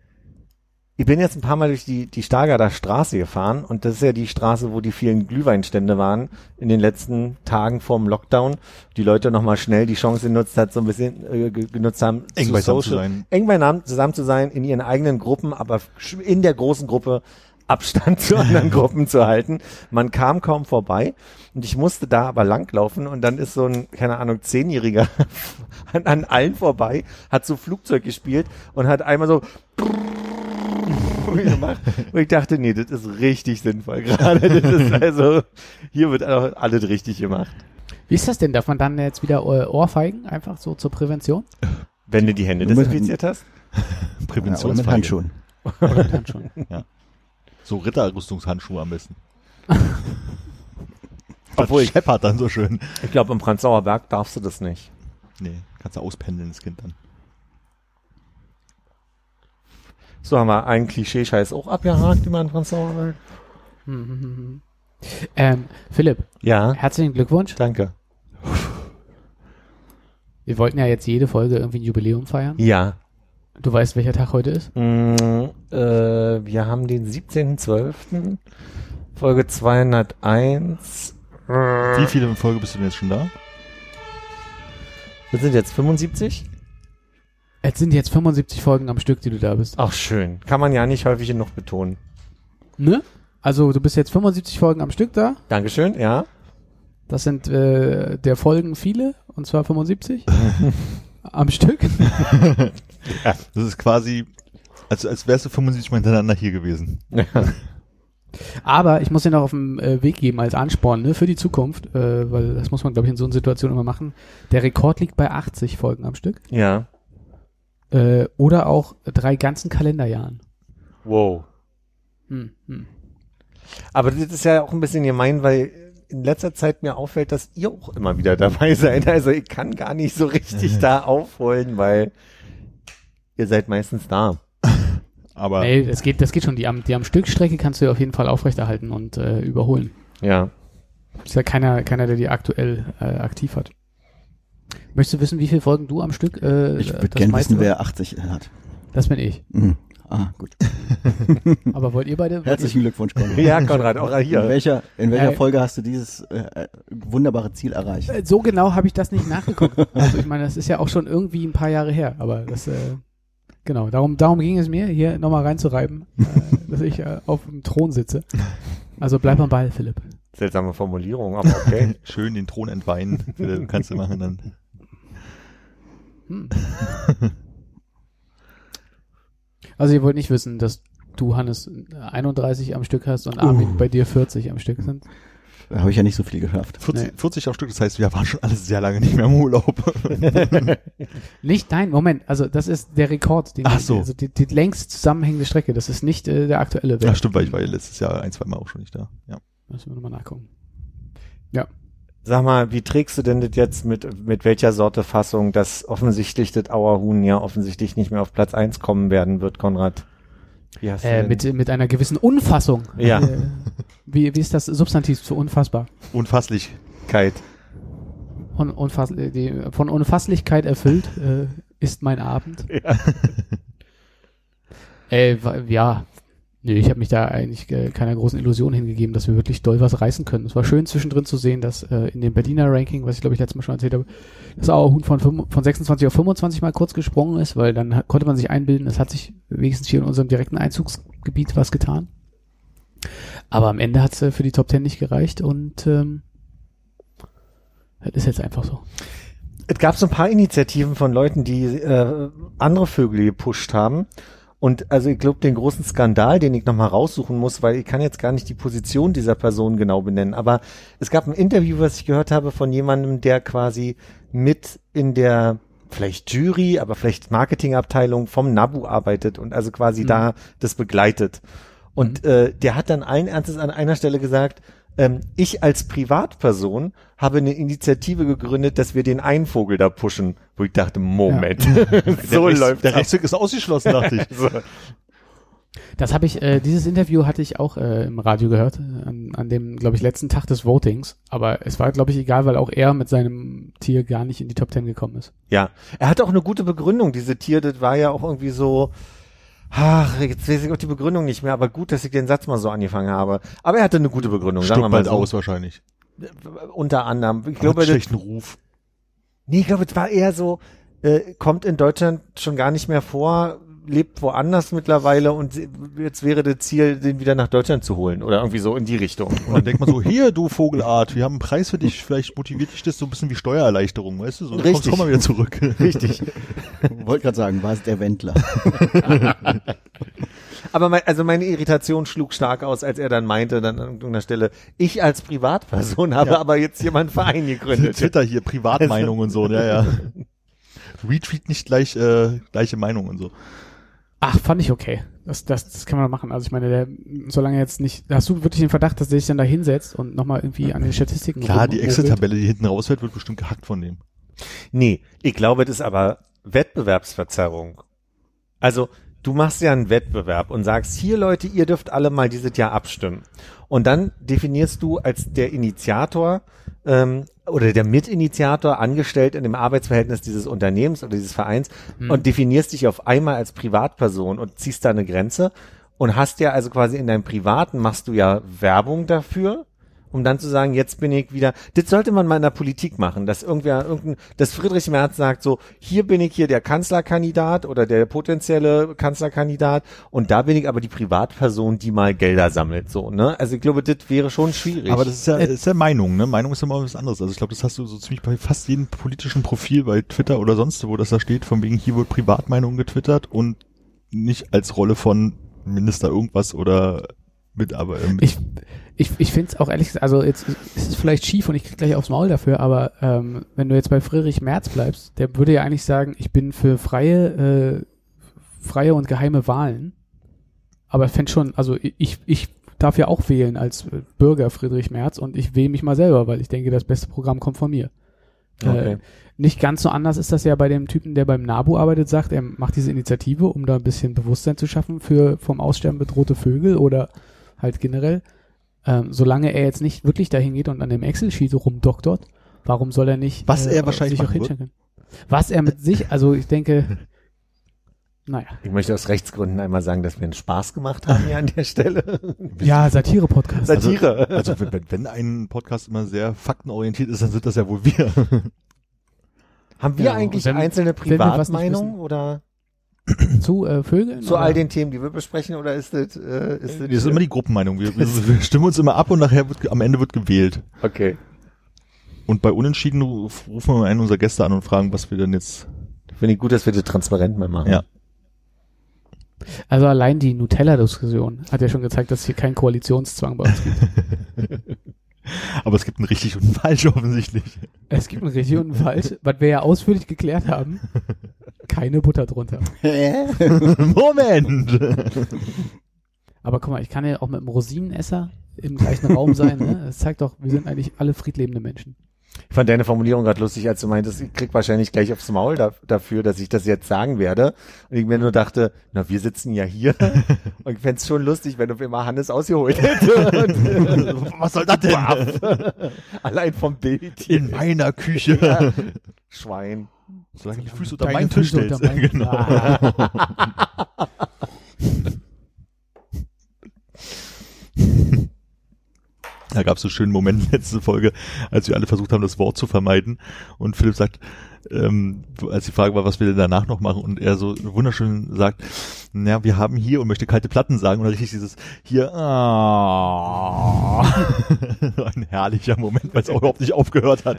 ich bin jetzt ein paar Mal durch die, die Stargarder Straße gefahren und das ist ja die Straße, wo die vielen Glühweinstände waren in den letzten Tagen vorm Lockdown. Die Leute nochmal schnell die Chance genutzt hat, so ein bisschen äh, ge- genutzt haben, Eng zu beisammen zu social- sein. eng beieinander zusammen zu sein, in ihren eigenen Gruppen, aber in der großen Gruppe Abstand zu anderen Gruppen zu halten. Man kam kaum vorbei und ich musste da aber langlaufen und dann ist so ein, keine Ahnung, Zehnjähriger an, an allen vorbei, hat so Flugzeug gespielt und hat einmal so gemacht. Und ich dachte, nee, das ist richtig sinnvoll gerade. Das ist also, hier wird auch alles richtig gemacht. Wie ist das denn? Darf man dann jetzt wieder äh, Ohrfeigen? Einfach so zur Prävention? Wenn du die Hände desinfiziert hast. Ja, oder mit. Handschuhen. Oder mit Handschuhen? So Ritterrüstungshandschuhe am besten. Obwohl ich- scheppert dann so schön. Ich glaube, im Prenzlauer Berg darfst du das nicht. Nee, kannst du auspendeln, das Kind dann. So haben wir einen Klischee-Scheiß auch abgehakt über den Prenzlauer Berg. Hm, hm, hm, hm. ähm, Philipp, Ja, herzlichen Glückwunsch. danke. Wir wollten ja jetzt jede Folge irgendwie ein Jubiläum feiern. Ja. Du weißt, welcher Tag heute ist? Mm, äh, wir haben den 17.12. Folge 201. Wie viele Folge bist du denn jetzt schon da? Wir sind jetzt 75? Es sind jetzt 75 Folgen am Stück, die du da bist. Ach, schön. Kann man ja nicht häufig genug betonen. Ne? Also du bist jetzt 75 Folgen am Stück da. Dankeschön, ja. Das sind äh, der Folgen viele, und zwar 75 am Stück. Das ist quasi, als, als wärst du 75 Mal hintereinander hier gewesen. Aber ich muss dir noch auf den äh, Weg geben als Ansporn ne, für die Zukunft, äh, weil das muss man, glaube ich, in so einer Situation immer machen. Der Rekord liegt bei 80 Folgen am Stück. Ja. Äh, oder auch drei ganzen Kalenderjahren. Wow. Hm, hm. Aber das ist ja auch ein bisschen gemein, weil in letzter Zeit mir auffällt, dass ihr auch immer wieder dabei seid. Also ich kann gar nicht so richtig da aufholen, weil ihr seid meistens da. Aber Nee, das geht, das geht schon. Die am, die am Stückstrecke kannst du ja auf jeden Fall aufrechterhalten und äh, überholen. Ja. Ist ja keiner, keiner, der die aktuell äh, aktiv hat. Möchtest du wissen, wie viele Folgen du am Stück? Äh, Ich würde gerne wissen, wer 80 hat. Das bin ich. Mhm. Ah, gut. Aber wollt ihr beide? Herzlichen Glückwunsch, Konrad. Ja, Konrad, auch In hier. welcher, in welcher Äh, Folge hast du dieses äh, äh, wunderbare Ziel erreicht? äh, so genau habe ich das nicht nachgeguckt. Also ich meine, das ist ja auch schon irgendwie ein paar Jahre her. Aber das, äh, genau, darum, darum ging es mir, hier nochmal reinzureiben, äh, dass ich äh, auf dem Thron sitze. Also bleib am Ball, Philipp. Seltsame Formulierung, aber okay. schön den Thron entweihen, Philipp, kannst du machen dann. Hm. Also ihr wollt nicht wissen, dass du, Hannes, 31 am Stück hast und Armin bei dir 40 am Stück sind. Da habe ich ja nicht so viel geschafft. 40, Nee. 40 am Stück, das heißt, wir waren schon alles sehr lange nicht mehr im Urlaub. Nicht, nein, Moment, also das ist der Rekord, den Ach so. also die, die längst zusammenhängende Strecke, das ist nicht äh, der aktuelle Ja, stimmt, weil ich war ja letztes Jahr ein, zwei Mal auch schon nicht da. Ja. Müssen wir nochmal nachgucken. Sag mal, wie trägst du denn das jetzt mit, mit welcher Sorte Fassung, dass offensichtlich das Auerhuhn ja offensichtlich nicht mehr auf Platz eins kommen werden wird, Konrad? Äh, mit, mit einer gewissen Unfassung. Ja. Äh, wie, wie ist das Substantiv zu unfassbar? Unfasslichkeit. Un, unfass, äh, die, von Unfasslichkeit erfüllt äh, ist mein Abend. Ja. Äh, ja, Nee, ich habe mich da eigentlich äh, keiner großen Illusion hingegeben, dass wir wirklich doll was reißen können. Es war schön zwischendrin zu sehen, dass äh, in dem Berliner Ranking, was ich glaube ich letztes Mal schon erzählt habe, das Auerhuhn von, fünf- von 26 auf 25 mal kurz gesprungen ist, weil dann konnte man sich einbilden, es hat sich wenigstens hier in unserem direkten Einzugsgebiet was getan. Aber am Ende hat es äh, für die Top 10 nicht gereicht und ähm, das ist jetzt einfach so. Es gab so ein paar Initiativen von Leuten, die äh, andere Vögel gepusht haben. Und also ich glaube, den großen Skandal, den ich nochmal raussuchen muss, weil ich kann jetzt gar nicht die Position dieser Person genau benennen, aber es gab ein Interview, was ich gehört habe von jemandem, der quasi mit in der vielleicht Jury, aber vielleicht Marketingabteilung vom NABU arbeitet und also quasi da das begleitet. Und äh, der hat dann allen Ernstes an einer Stelle gesagt, ähm, ich als Privatperson habe eine Initiative gegründet, dass wir den einen Vogel da pushen, wo ich dachte, Moment, so der läuft Der das. Rechtsweg ist ausgeschlossen, dachte ich. So. Das habe ich, äh, dieses Interview hatte ich auch äh, im Radio gehört, äh, an, an dem, glaube ich, letzten Tag des Votings. Aber es war, glaube ich, egal, weil auch er mit seinem Tier gar nicht in die Top Ten gekommen ist. Ja, er hatte auch eine gute Begründung, diese Tier, das war ja auch irgendwie so, ach, jetzt weiß ich auch die Begründung nicht mehr, aber gut, dass ich den Satz mal so angefangen habe. Aber er hatte eine gute Begründung, sagen wir Stirbt mal so. aus wahrscheinlich. Unter anderem. Ich Hat glaube, das, schlechten Ruf. nee, ich glaube, es war eher so, äh, kommt in Deutschland schon gar nicht mehr vor, lebt woanders mittlerweile und jetzt wäre das Ziel, den wieder nach Deutschland zu holen oder irgendwie so in die Richtung. Und dann denkt man so, hier, du Vogelart, wir haben einen Preis für dich, vielleicht motiviert dich das so ein bisschen wie Steuererleichterung, weißt du? So, dann Richtig. kommst- komm mal wieder zurück. Richtig. Wollte gerade sagen, war es der Wendler. Aber mein, also meine Irritation schlug stark aus, als er dann meinte, dann an irgendeiner Stelle, ich als Privatperson habe Ja. aber jetzt hier mal einen Verein gegründet. Twitter hier, Privatmeinung und so, ja, ja. Retweet nicht gleich äh, gleiche Meinung und so. Ach, fand ich okay. Das, das, das kann man machen. Also ich meine, der, solange jetzt nicht, hast du wirklich den Verdacht, dass der sich dann da hinsetzt und nochmal irgendwie an den Statistiken Klar, die? Excel-Tabelle, die hinten rausfällt, wird bestimmt gehackt von dem. Nee, ich glaube, das ist aber Wettbewerbsverzerrung. Also, du machst ja einen Wettbewerb und sagst, hier Leute, ihr dürft alle mal dieses Jahr abstimmen. Und dann definierst du als der Initiator ähm, oder der Mitinitiator angestellt in dem Arbeitsverhältnis dieses Unternehmens oder dieses Vereins und definierst dich auf einmal als Privatperson und ziehst da eine Grenze und hast ja also quasi in deinem Privaten machst du ja Werbung dafür um dann zu sagen, jetzt bin ich wieder, das sollte man mal in der Politik machen, dass irgendwer, irgendein, dass Friedrich Merz sagt so, hier bin ich hier der Kanzlerkandidat oder der potenzielle Kanzlerkandidat und da bin ich aber die Privatperson, die mal Gelder sammelt, so, ne? Also ich glaube, das wäre schon schwierig. Aber das ist ja, ist ja Meinung, ne? Meinung ist immer was anderes. Also ich glaube, das hast du so ziemlich bei fast jedem politischen Profil bei Twitter oder sonst wo, das da steht, von wegen hier wird Privatmeinung getwittert und nicht als Rolle von Minister irgendwas oder mit, aber äh, mit, Ich, ich, ich finde es auch ehrlich gesagt, also jetzt ist es vielleicht schief und ich krieg gleich aufs Maul dafür, aber ähm, wenn du jetzt bei Friedrich Merz bleibst, der würde ja eigentlich sagen, ich bin für freie, äh, freie und geheime Wahlen. Aber ich fände schon, also ich, ich darf ja auch wählen als äh, Bürger Friedrich Merz und ich wähle mich mal selber, weil ich denke, das beste Programm kommt von mir. Okay. Äh, nicht ganz so anders ist das ja bei dem Typen, der beim NABU arbeitet, sagt, er macht diese Initiative, um da ein bisschen Bewusstsein zu schaffen für vom Aussterben bedrohte Vögel oder halt generell. Ähm, solange er jetzt nicht wirklich dahin geht und an dem Excel-Sheet rumdoktort, warum soll er nicht Was er wahrscheinlich sich auch hinstellen können? Was er mit sich, also ich denke, naja, ich möchte aus Rechtsgründen einmal sagen, dass wir einen Spaß gemacht haben hier an der Stelle. ja, Satire-Podcast. Satire. also wenn, wenn- wenn ein Podcast immer sehr faktenorientiert ist, dann sind das ja wohl wir. haben wir Ja, eigentlich wenn- einzelne Privatmeinungen oder zu äh, Vögeln? zu oder? all den Themen, die wir besprechen oder ist das, äh, ist das, Das ist immer die Gruppenmeinung. Wir, wir, wir stimmen uns immer ab und nachher wird, am Ende wird gewählt. okay. Und bei Unentschieden ruf- rufen wir einen unserer Gäste an und fragen, was wir denn jetzt. Finde ich gut, dass wir das transparent mal machen. Ja. Also allein die Nutella-Diskussion hat ja schon gezeigt, dass es hier keinen Koalitionszwang bei uns gibt. Aber es gibt ein richtig und ein falsch offensichtlich. Es gibt ein richtig und ein falsch, was wir ja ausführlich geklärt haben. Keine Butter drunter. Moment! Aber guck mal, ich kann ja auch mit einem Rosinenesser im gleichen Raum sein. Ne? Das zeigt doch, wir sind eigentlich alle friedlebende Menschen. Ich fand deine Formulierung gerade lustig, als du meintest, ich krieg wahrscheinlich gleich aufs Maul da, dafür, dass ich das jetzt sagen werde. Und ich mir nur dachte, na, wir sitzen ja hier. Und ich fänd's schon lustig, wenn du immer Hannes ausgeholt hätte. Und, Was soll das denn? allein vom Bild hier. In meiner Küche. Ja. Schwein. Solange die Füße unter meinen Tisch stellst. unter meinen- genau. Ah. Da gab es so einen schönen Moment letzte Folge, als wir alle versucht haben, das Wort zu vermeiden. Und Philipp sagt, ähm, als die Frage war, was wir denn danach noch machen, und er so wunderschön sagt, naja, wir haben hier und möchte kalte Platten sagen, und dann richtig dieses hier, ah, ein herrlicher Moment, weil es auch überhaupt nicht aufgehört hat.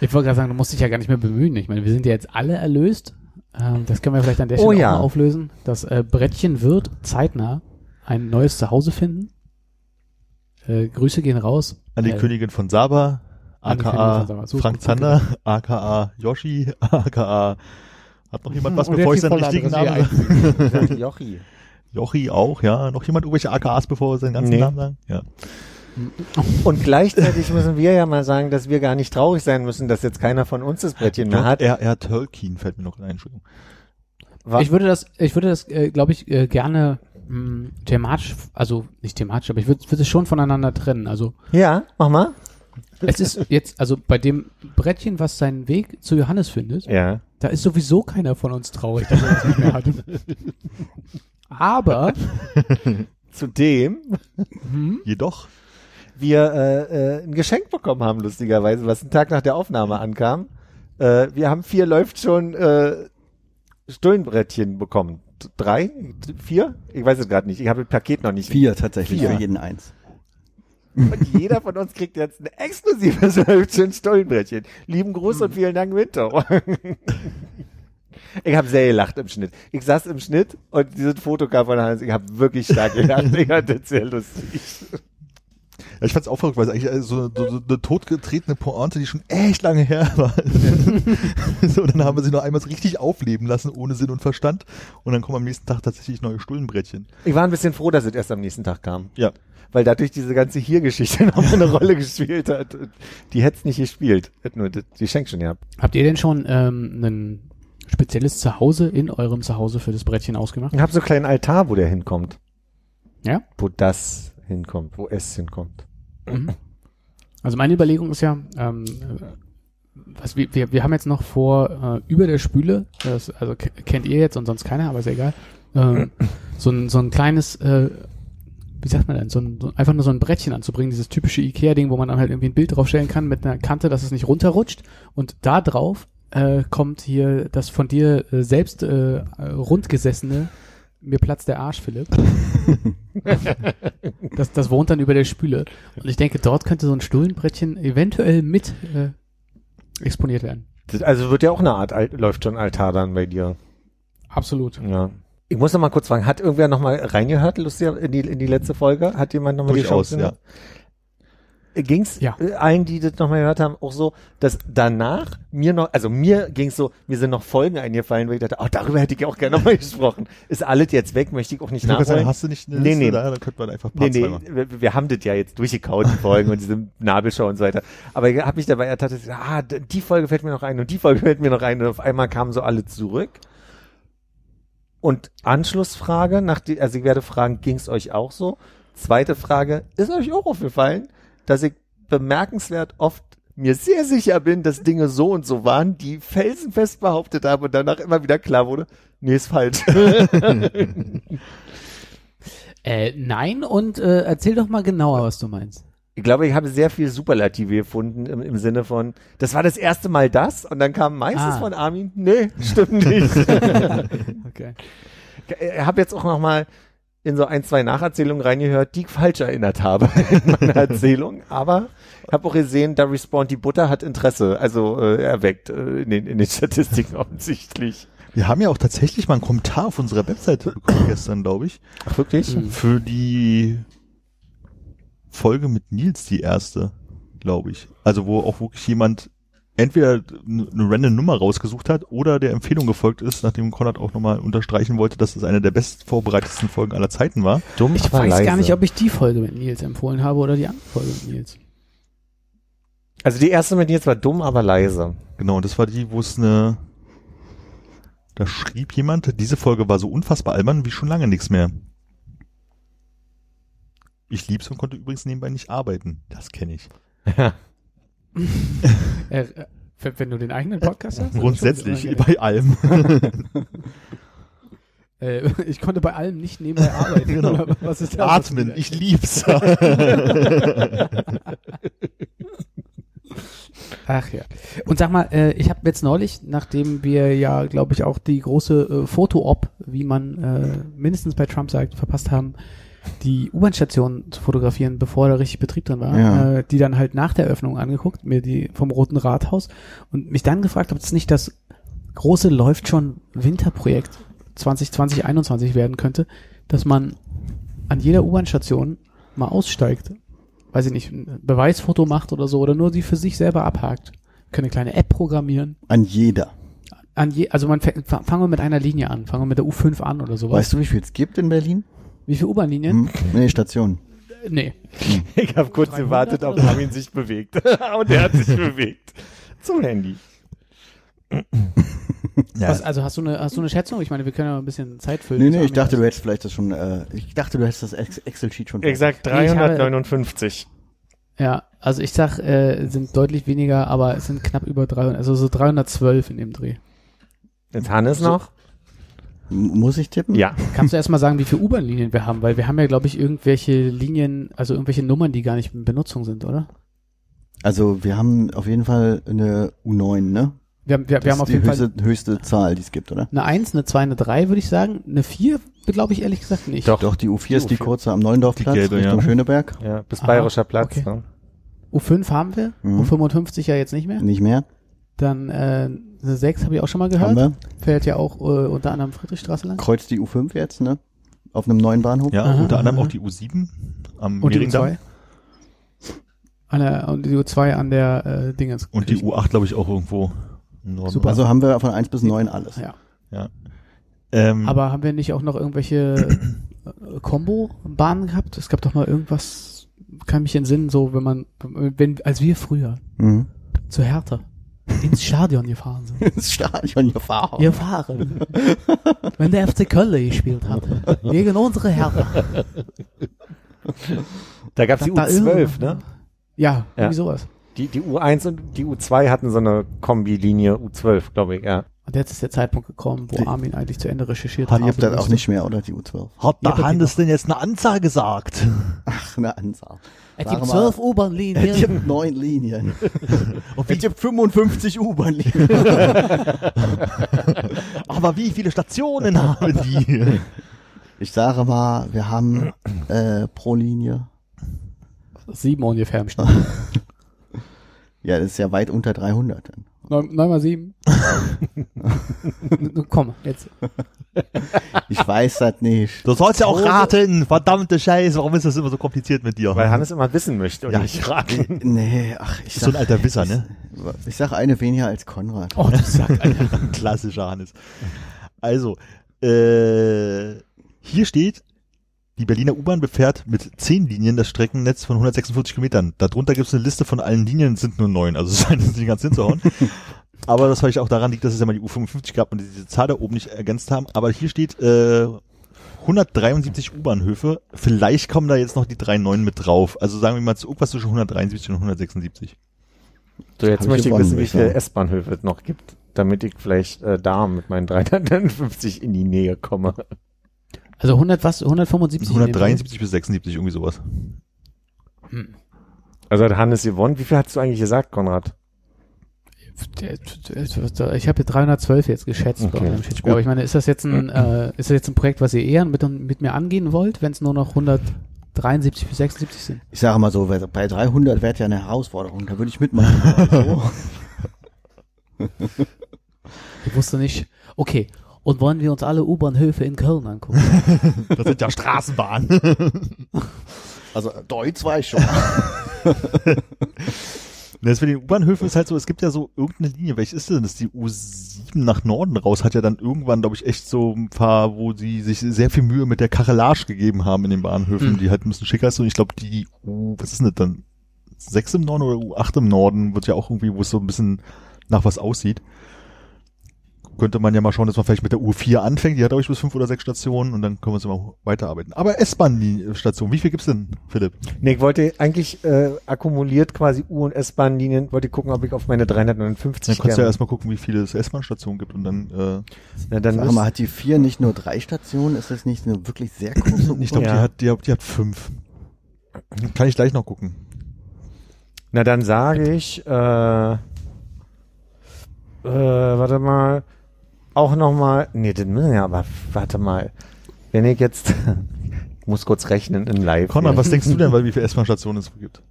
Ich wollte gerade sagen, du musst dich ja gar nicht mehr bemühen. Ich meine, wir sind ja jetzt alle erlöst. Ähm, das können wir vielleicht an der Oh Stelle ja. auch mal auflösen. Das äh, Brettchen wird zeitnah ein neues Zuhause finden. Äh, Grüße gehen raus. An die Äh, Königin von Saba, aka von Saba. So, Frank gut, Zander, aka Yoshi, aka hat noch jemand was, Und bevor ich seinen richtigen Namen sage? Jochi. Jochi auch, ja. Noch jemand irgendwelche AKAs, bevor wir seinen ganzen Nee. Namen sagen? Ja. Und gleichzeitig müssen wir ja mal sagen, dass wir gar nicht traurig sein müssen, dass jetzt keiner von uns das Brettchen mehr hat. Er, er Tolkien fällt mir noch ein, Entschuldigung. Wa- Ich würde das, ich würde das, äh, glaube ich, äh, gerne mh, thematisch, also nicht thematisch, aber ich würde würde es schon voneinander trennen. Also Ja, mach mal. es ist jetzt, also bei dem Brettchen, was seinen Weg zu Johannes findet, Ja. da ist sowieso keiner von uns traurig, dass er das nicht mehr hat. Aber Zudem hm, Jedoch, wir äh, äh, ein Geschenk bekommen haben, lustigerweise, was einen Tag nach der Aufnahme ankam. Äh, wir haben vier läuft schon äh, Stullenbrettchen bekommen. Drei? Vier? Ich weiß es gerade nicht. Ich habe das Paket noch nicht. Vier tatsächlich, Vier. für jeden eins. Und jeder von uns kriegt jetzt ein exklusives läuft schon Stullenbrettchen. Lieben Gruß und vielen Dank, Winter. Ich habe sehr gelacht im Schnitt. Ich saß im Schnitt und dieses Foto kam von Hans. Ich habe wirklich stark gelacht. Ich das sehr lustig. Ja, ich fand's auch verrückt, weil es eigentlich so, so, so eine totgetretene Pointe, die schon echt lange her war. so, dann haben wir sie noch einmal richtig aufleben lassen, ohne Sinn und Verstand. Und dann kommen am nächsten Tag tatsächlich neue Stullenbrettchen. Ich war ein bisschen froh, dass es erst am nächsten Tag kam. Ja. Weil dadurch diese ganze Hier-Geschichte noch eine Rolle gespielt hat. Die hätte es nicht gespielt. Hätte nur das Geschenk schon gehabt. habt ihr denn schon ähm, ein spezielles Zuhause in eurem Zuhause für das Brettchen ausgemacht? Ich habe so einen kleinen Altar, wo der hinkommt. Ja? Wo das hinkommt, wo es hinkommt. Mhm. Also meine Überlegung ist ja, ähm, äh, was wir, wir, wir haben jetzt noch vor äh, über der Spüle, das, also ke- kennt ihr jetzt und sonst keiner, aber ist egal, ähm, so ein so ein kleines, äh, wie sagt man denn, so ein, so einfach nur so ein Brettchen anzubringen, dieses typische Ikea-Ding, wo man dann halt irgendwie ein Bild draufstellen kann mit einer Kante, dass es nicht runterrutscht und da drauf äh, kommt hier das von dir äh, selbst äh, rundgesessene mir platzt der Arsch, Philipp. das, das wohnt dann über der Spüle. Und ich denke, dort könnte so ein Stullenbrettchen eventuell mit äh, exponiert werden. Das, also wird ja auch eine Art, läuft schon Altar dann bei dir. Absolut. Ja. Ich muss noch mal kurz fragen, hat irgendwer noch mal reingehört, lustiger, in die, in die letzte Folge? Hat jemand noch mal die Durchaus, Chance? ja. Ging's Ja. äh, allen, die das noch mal gehört haben, auch so, dass danach mir noch, also mir ging's so, mir sind noch Folgen eingefallen, wo ich dachte, oh, darüber hätte ich ja auch gerne noch mal gesprochen. Ist alles jetzt weg, möchte ich auch nicht Ich gerade sagen, nachholen. hast du nicht eine Nee, Liste nee. da? Dann könnte man einfach Nee, Part nee, machen. wir, wir haben das ja jetzt durchgekaut, die Folgen und diese Nabelschau und so weiter. Aber ich habe mich dabei ertappt, dass ich, ah, die Folge fällt mir noch ein und die Folge fällt mir noch ein und auf einmal kamen so alle zurück. Und Anschlussfrage, nach die, also ich werde fragen, ging's euch auch so? Zweite Frage, ist euch auch aufgefallen, dass ich bemerkenswert oft mir sehr sicher bin, dass Dinge so und so waren, die felsenfest behauptet habe und danach immer wieder klar wurde, nee, ist falsch. Äh, nein, und äh, erzähl doch mal genauer, was du meinst. Ich glaube, ich habe sehr viel Superlative gefunden im, im Sinne von, das war das erste Mal das und dann kam meistens Ah. von Armin, nee, stimmt nicht. Okay. ich habe jetzt auch noch mal in so ein, zwei Nacherzählungen reingehört, die ich falsch erinnert habe in meiner Erzählung, aber ich habe auch gesehen, da respawnt die Butter hat Interesse, also äh, erweckt äh, in, den, in den Statistiken offensichtlich. Wir haben ja auch tatsächlich mal einen Kommentar auf unserer Webseite bekommen gestern, glaube ich, Ach wirklich? Mhm. für die Folge mit Nils, die erste, glaube ich. Also wo auch wirklich jemand entweder eine random Nummer rausgesucht hat oder der Empfehlung gefolgt ist, nachdem Konrad auch nochmal unterstreichen wollte, dass es eine der best vorbereitetsten Folgen aller Zeiten war. Dumm, Ich weiß gar nicht, ob ich die Folge mit Nils empfohlen habe oder die andere Folge mit Nils. Also die erste mit jetzt war dumm, aber leise. Genau, und das war die, wo es eine, da schrieb jemand, diese Folge war so unfassbar albern wie schon lange nichts mehr. Ich lieb's und konnte übrigens nebenbei nicht arbeiten. Das kenne ich. Äh, äh, wenn du den eigenen Podcast hast? Grundsätzlich, Okay. bei allem. Äh, ich konnte bei allem nicht nebenbei arbeiten. Genau. Was ist das? Atmen, ich lieb's. Ach ja. Und sag mal, äh, ich habe jetzt neulich, nachdem wir ja, glaube ich, auch die große äh, Foto-Op, wie man äh, mindestens bei Trump sagt, verpasst haben, die U-Bahn-Station zu fotografieren, bevor da richtig Betrieb drin war, Ja. äh, die dann halt nach der Eröffnung angeguckt, mir die vom Roten Rathaus und mich dann gefragt, ob das nicht das große läuft schon Winterprojekt 2020 21 werden könnte, dass man an jeder U-Bahn-Station mal aussteigt, weiß ich nicht, ein Beweisfoto macht oder so oder nur die für sich selber abhakt. Können eine kleine App programmieren. An jeder. An je, also man fangen wir mit einer Linie an, fangen wir mit der U5 an oder sowas. Weißt du, wie viel es gibt in Berlin? Wie viele U-Bahn-Linien? Hm? Nee, Stationen. Äh, Nee. Ich habe kurz 300 gewartet, ob so? Armin sich bewegt. Und er hat sich bewegt. Zum Handy. ja, Was, also hast du eine, hast du eine Schätzung? Ich meine, wir können ja mal ein bisschen Zeit füllen. Nee, nee, ich dachte, du hättest vielleicht das schon, äh, ich dachte, du hättest das Ex- Excel-Sheet schon. Exakt Nee, ich habe- 359. Ja, also ich sag, äh, sind deutlich weniger, aber es sind knapp über 300, also so 312 in dem Dreh. Jetzt Hannes noch? Muss ich tippen? Ja. Kannst du erstmal sagen, wie viele U-Bahn-Linien wir haben? Weil wir haben ja, glaube ich, irgendwelche Linien, also irgendwelche Nummern, die gar nicht in Benutzung sind, oder? Also, wir haben auf jeden Fall eine U9, ne? Wir haben, wir, Das wir haben ist auf die jeden höchste, Fall höchste Zahl, die es gibt, oder? eine 1, eine 2, eine 3, würde ich sagen. Eine 4, glaube ich ehrlich gesagt nicht. Doch. Doch, die U4 ist die U4. kurze am Neulendorfplatz, Die gelbe, Richtung ja. Schöneberg. Ja, bis Aha, Bayerischer Platz. okay. Ne? U5 haben wir, Mhm. U55 ja jetzt nicht mehr. Nicht mehr. Dann äh, eine 6 habe ich auch schon mal Haben gehört. wir. Fährt ja auch äh, unter anderem Friedrichstraße lang. Kreuzt die U5 jetzt, ne? Auf einem neuen Bahnhof. ja Aha, unter anderem aha. auch die U7 am Und die Mehringdamm. U2. An der, und die U2 an der äh, Dingens. Und die U8, glaube ich, auch irgendwo im Norden. Super. Also haben wir von 1 bis 9 alles. Ja. Ähm, Aber haben wir nicht auch noch irgendwelche äh, Combo-Bahnen gehabt? Es gab doch mal irgendwas, kann mich entsinnen, so wenn man, wenn, als wir früher Mhm. zu Hertha ins Stadion gefahren sind. Das Stadion gefahren. Wir fahren. wenn der FC Köln gespielt hat. Gegen unsere Hertha. Da gab's die Da U12, irgendwo- ne? Ja, Ja. irgendwie sowas. Die, die U1 und die U2 hatten so eine Kombi-Linie U12, glaube ich, ja. Und jetzt ist der Zeitpunkt gekommen, wo Die- Armin eigentlich zu Ende recherchiert Hat hat. ihr habt das auch nicht mehr, oder? Die U12. hat der Hannes denn jetzt eine Anzahl gesagt? Ach, eine Ansage. Es gibt zwölf Es U-Bahn-Linien. gibt neun Linien. es gibt 55 U-Bahn-Linien. Aber wie viele Stationen haben die? Ich sage mal, wir haben äh, pro Linie. Sieben ungefähr im Schnitt. Ja, das ist ja weit unter 300. Dann. Neun, neun mal sieben. Komm, jetzt. Ich weiß das nicht. Du sollst ja auch raten, verdammte Scheiße, warum ist das immer so kompliziert mit dir? Weil Hannes immer wissen möchte und Ja, nicht ich- raten. Nee, ach, ich ist so ein alter Wisser, ne? Ich, ich sag eine weniger als Konrad. Oh, das sagt Alter. Klassischer Hannes. Also, äh, hier steht, die Berliner U-Bahn befährt mit zehn Linien das Streckennetz von 146 Kilometern. Darunter gibt es eine Liste von allen Linien, es sind nur neun, also es scheint jetzt nicht ganz hinzuhauen. Aber das vielleicht auch daran liegt, dass es ja mal die U55 gab und die diese Zahl da oben nicht ergänzt haben. Aber hier steht äh, 173 U-Bahnhöfe. Vielleicht kommen da jetzt noch die drei neuen mit drauf. Also sagen wir mal zu irgendwas zwischen 173 und 176. So, jetzt Hab ich möchte ich gewonnen, wissen, wie ich viele. S-Bahnhöfe es noch gibt, damit ich vielleicht äh, da mit meinen 350 in die Nähe komme. Also 100 was? 175? in dem 173 bis 76, irgendwie sowas. Also hat Hannes gewonnen. Wie viel hast du eigentlich gesagt, Konrad? Ich habe hier 312 jetzt geschätzt bei Okay. Schätzspiel. Aber ich meine, ist das jetzt ein, äh, ist das jetzt ein Projekt, was ihr eher mit, mit mir angehen wollt, wenn es nur noch 173 bis 76 sind? Ich sage mal so, bei 300 wäre ja eine Herausforderung. Da würde ich mitmachen. Also, Ich wusste nicht. Okay. Und wollen wir uns alle U-Bahnhöfe in Köln angucken? Das sind ja Straßenbahnen. also Deutsch war ich schon. Das mit den U-Bahnhöfen ist halt so, es gibt ja so irgendeine Linie, welche ist denn das? Die U7 nach Norden raus hat ja dann irgendwann, glaube ich, echt so ein paar, wo sie sich sehr viel Mühe mit der Carrelage gegeben haben in den Bahnhöfen, Hm. die halt ein bisschen schicker ist. Und ich glaube, die U, was ist denn das dann? 6 im Norden oder U8 im Norden wird ja auch irgendwie, wo es so ein bisschen nach was aussieht. Könnte man ja mal schauen, dass man vielleicht mit der U4 anfängt. Die hat, glaube ich, bis fünf oder sechs Stationen und dann können wir uns immer weiterarbeiten. Aber S-Bahn-Station, wie viel gibt's denn, Philipp? Nee, ich wollte eigentlich äh, akkumuliert quasi U- und S-Bahn-Linien, wollte gucken, ob ich auf meine 359 Dann kannst du ja erstmal gucken, wie viele es S-Bahn-Stationen gibt und dann, äh, Na, dann Sag mal, hat die vier nicht nur drei Stationen? Ist das nicht eine wirklich sehr große ich glaube, Ja. die hat, die hat, die hat fünf. Kann ich gleich noch gucken. Na, dann sage ich, äh, äh, warte mal, auch noch mal, nee, das müssen wir aber, warte mal, wenn ich jetzt, ich muss kurz rechnen in live. Konrad, hier. was denkst du denn, weil wie viele S-Bahn-Stationen es gibt?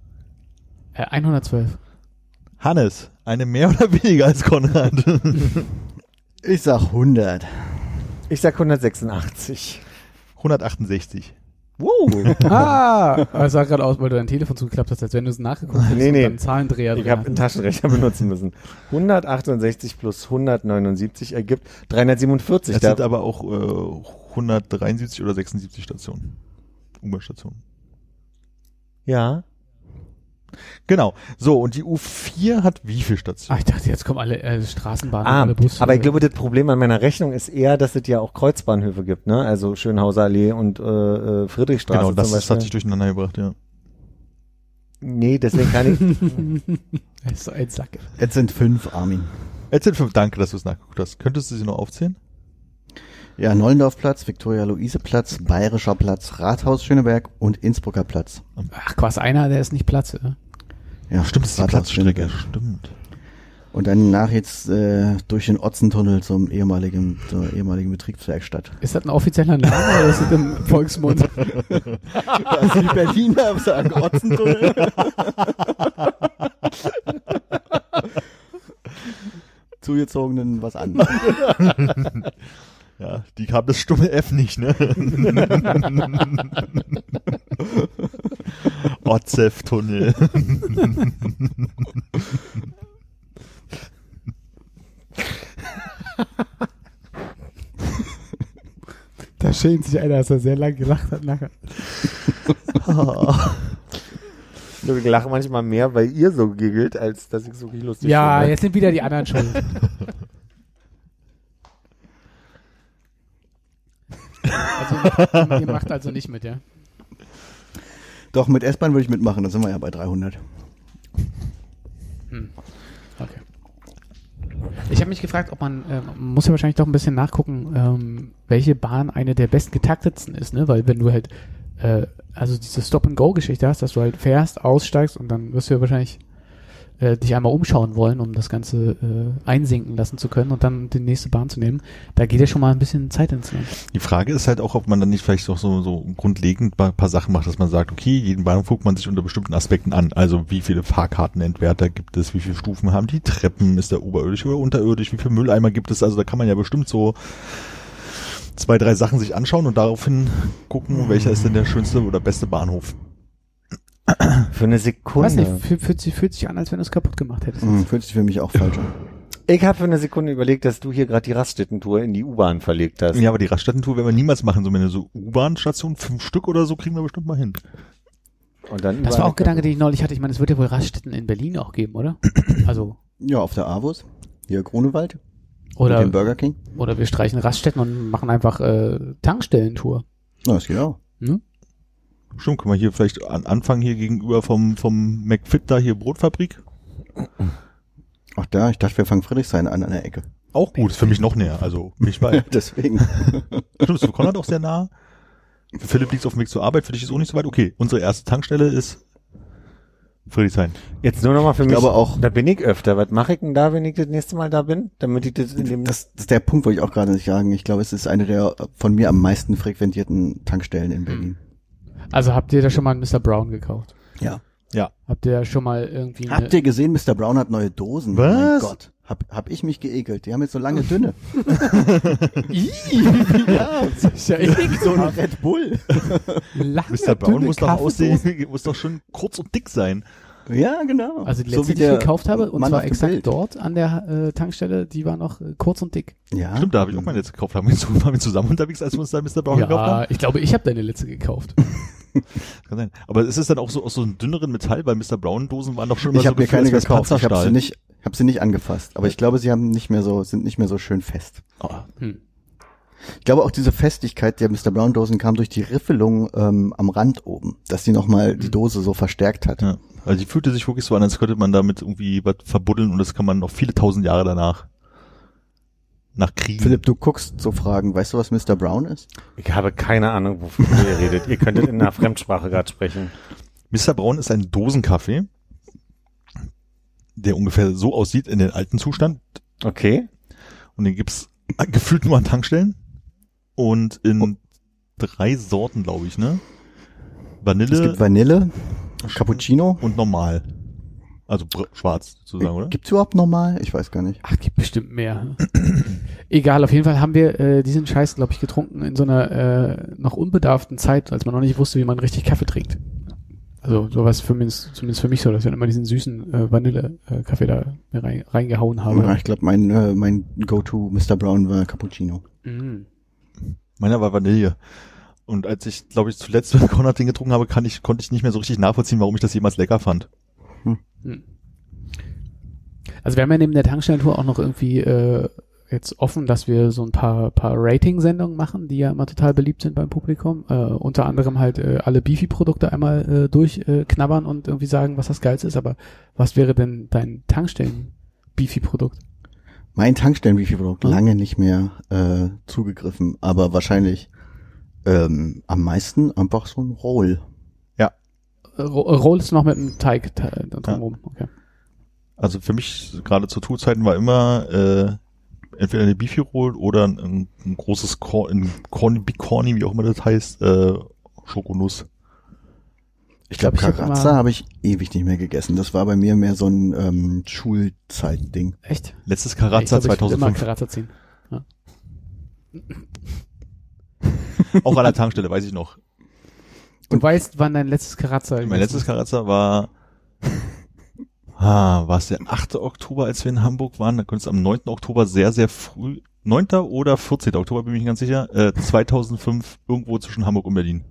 Äh, 112. Hannes, eine mehr oder weniger als Konrad? Ich sag 100. Ich sag 186. 168. Wow. Ah, es sah gerade aus, weil du dein Telefon zugeklappt hast, als wenn du es nachgeguckt hättest Nee, und nee. dann Zahlendreher Ich habe einen. Taschenrechner benutzen müssen. 168 plus 179 ergibt 347. Es Da- sind aber auch äh, 173 oder 76 Stationen. U-Bahn-Stationen. ja. Genau. So, und die U4 hat wie viele Ah, Stationen? ich dachte, jetzt kommen alle äh, Straßenbahnen Ah, und alle Busse. aber ich glaube, das Problem an meiner Rechnung ist eher, dass es ja auch Kreuzbahnhöfe gibt, ne? Also Schönhauser Allee und äh, äh, Friedrichstraße genau, das, zum das Beispiel. hat sich durcheinander gebracht, ja. nee, deswegen kann ich. Das ist so ein Sack. Jetzt sind fünf, Armin. Jetzt sind fünf. Danke, dass du es nachgeguckt hast. Könntest du sie noch aufzählen? Ja, Nollendorfplatz, Viktoria-Luise-Platz, Bayerischer Platz, Rathaus Schöneberg und Innsbrucker Platz. Ach, quasi einer, der ist nicht Platz. Äh? Ja, Stimmt, das ist die Rathaus Platzstrecke. Schöneberg. Stimmt. Und dann nach jetzt äh, durch den Otzentunnel zum ehemaligen, zur ehemaligen Betriebswerkstatt. Ist das ein offizieller Name oder ist das im Volksmund? Also die Berliner sagen Otzentunnel. Zugezogenen was anderes. Ja, die haben das stumme F nicht, ne? Otzef-Tunnel. da schämt sich einer, dass er sehr lange gelacht hat nachher. Ich lache manchmal mehr, weil ihr so giggelt, als dass ich es wirklich lustig Ja, finde. jetzt sind wieder die anderen schuld. Also, ihr macht also nicht mit, ja? Doch, mit S-Bahn würde ich mitmachen, dann sind wir ja bei 300. Okay. Ich habe mich gefragt, ob man, äh, man muss ja wahrscheinlich doch ein bisschen nachgucken, ähm, welche Bahn eine der best getaktetsten ist, ne? Weil wenn du halt, äh, also diese Stop-and-Go-Geschichte hast, dass du halt fährst, aussteigst und dann wirst du ja wahrscheinlich äh, dich einmal umschauen wollen, um das Ganze äh, einsinken lassen zu können und dann die nächste Bahn zu nehmen. Da geht ja schon mal ein bisschen Zeit ins Land. Die Frage ist halt auch, ob man dann nicht vielleicht auch so, so grundlegend ein paar Sachen macht, dass man sagt, okay, jeden Bahnhof guckt man sich unter bestimmten Aspekten an. Also wie viele Fahrkartenentwerter gibt es, wie viele Stufen haben die Treppen, ist der oberirdisch oder unterirdisch, wie viele Mülleimer gibt es. Also da kann man ja bestimmt so zwei, drei Sachen sich anschauen und daraufhin gucken, welcher ist denn der schönste oder beste Bahnhof. Für eine Weiß Sekunde. nicht, fühlt, fühlt, sich- fühlt sich an, als wenn du es kaputt gemacht hättest. Hm, fühlt sich für mich auch falsch an. Ich habe für eine Sekunde überlegt, dass du hier gerade die Raststätten-Tour in die U-Bahn verlegt hast. Ja, aber die Raststätten-Tour werden wir niemals machen. So eine so U-Bahn-Station, fünf Stück oder so, kriegen wir bestimmt mal hin. Und dann Das war auch ein Gedanke, den ich neulich hatte. Ich meine, es wird ja wohl Raststätten in Berlin auch geben, oder? Also, Ja, auf der Avus, hier Grunewald, mit oder, dem Burger King. oder wir streichen Raststätten und machen einfach äh, Tankstellentour. Na, das geht auch. Ne? Stimmt, können wir hier vielleicht an, anfangen hier gegenüber vom, vom McFit da hier Brotfabrik? Ach da, ich dachte, wir fangen Friedrichshain an an der Ecke. Auch gut, ist für mich noch näher. Also bin ich bei. Deswegen. Stimmt, ist für Konrad auch sehr nah. Für Philipp liegt auf dem Weg zur Arbeit, für dich ist auch nicht so weit. Okay, unsere erste Tankstelle ist Friedrichshain. Jetzt nur noch mal für mich. glaube auch- Da bin ich öfter. Was mache ich denn da, wenn ich das nächste Mal da bin? Damit ich das in dem. Das, das ist der Punkt, wo ich auch gerade nicht sagen. Ich glaube, es ist eine der von mir am meisten frequentierten Tankstellen in Berlin. Also habt ihr da schon mal einen Mr. Brown gekauft? Ja. Ja. Habt ihr schon mal irgendwie eine, Habt ihr gesehen, Mr. Brown hat neue Dosen? Was? Mein Gott. Hab, hab ich mich geekelt. Die haben jetzt so lange dünne. ja, Ist ja eklig. so ein Red Bull. lange, Mr. Brown dünne muss doch aussehen, muss doch schon kurz und dick sein. Ja, genau. Also die So letzte, wie die ich gekauft habe, und Mann zwar exakt Bild. dort an der äh, Tankstelle, die war noch äh, kurz und dick. Ja. Stimmt, da habe ich auch meine letzte gekauft. Haben wir, waren wir zusammen unterwegs, als wir uns da Mr. Brown gekauft haben? Ja, ich glaube, ich habe deine letzte gekauft. Kann sein. Aber ist es dann auch so aus so einem dünneren Metall, weil Mr. Brown Dosen waren doch schon immer Ich so habe mir keine gekauft. Ich habe sie nicht, Ich habe sie nicht angefasst, aber ich glaube, sie haben nicht mehr so, sind nicht mehr so schön fest. Hm. Ich glaube auch diese Festigkeit der Mr. Brown Dosen kam durch die Riffelung ähm, am Rand oben, dass die nochmal die Dose so verstärkt hat. Ja. Also die fühlte sich wirklich so an, als könnte man damit irgendwie was verbuddeln und das kann man noch viele tausend Jahre danach nach Kriegen. Philipp, du guckst so Fragen. Weißt du, was Mr. Brown ist? Ich habe keine Ahnung, wovon ihr redet. Ihr könntet in einer Fremdsprache gerade sprechen. Mr. Braun ist ein Dosenkaffee, der ungefähr so aussieht in den alten Zustand. Okay. Und den gibt's gefühlt nur an Tankstellen. Und in drei Sorten, glaube ich, ne? Es Vanille gibt Vanille, Cappuccino. und normal. Also schwarz sozusagen, oder? Gibt's überhaupt normal? Ich weiß gar nicht. Ach, gibt bestimmt mehr. Egal, auf jeden Fall haben wir äh, diesen Scheiß, glaube ich, getrunken in so einer äh, noch unbedarften Zeit, als man noch nicht wusste, wie man richtig Kaffee trinkt. Also sowas für mich, zumindest für mich so, dass ich dann immer diesen süßen äh, Vanille-Kaffee da mir rein, reingehauen habe. Ja, ich glaube, mein, äh, mein Go-To Mr. Brown war Cappuccino. Mm. Meiner war Vanille. Und als ich, glaube ich, zuletzt mit Konrad den getrunken habe, kann ich, konnte ich nicht mehr so richtig nachvollziehen, warum ich das jemals lecker fand. Hm. Also wir haben ja neben der Tankstellentour auch noch irgendwie äh, jetzt offen, dass wir so ein paar, paar Rating-Sendungen machen, die ja immer total beliebt sind beim Publikum. Äh, unter anderem halt äh, alle Beefy-Produkte einmal äh, durchknabbern äh, knabbern und irgendwie sagen, was das Geilste ist. Aber was wäre denn dein Tankstellen-Beefy-Produkt? Mein Tankstellen-Wifi-Produkt Hm. lange nicht mehr äh, zugegriffen, aber wahrscheinlich ähm, am meisten einfach so ein Roll. Äh, Ro- Rollst noch mit einem Teig äh, drumherum. Okay. Also für mich, gerade zu Tourzeiten, war immer äh, entweder eine Beefy Roll oder ein, ein großes Cor ein Corny, Big Corny, wie auch immer das heißt, äh, Schokonuss. Ich glaube, glaub, Karazza habe ich ewig nicht mehr gegessen. Das war bei mir mehr so ein ähm, Schulzeitding. Echt? Letztes ich Karazza glaub, ich will immer 2005. Karazza ziehen. Auch an der Tankstelle, weiß ich noch. Du weißt, wann dein letztes Karazza Mein letztes Karazza war, ah, war es der 8. Oktober, als wir in Hamburg waren? Da könnte es am 9. Oktober sehr, sehr früh, 9. oder 14. Oktober, bin ich mir nicht ganz sicher, äh, 2005, irgendwo zwischen Hamburg und Berlin.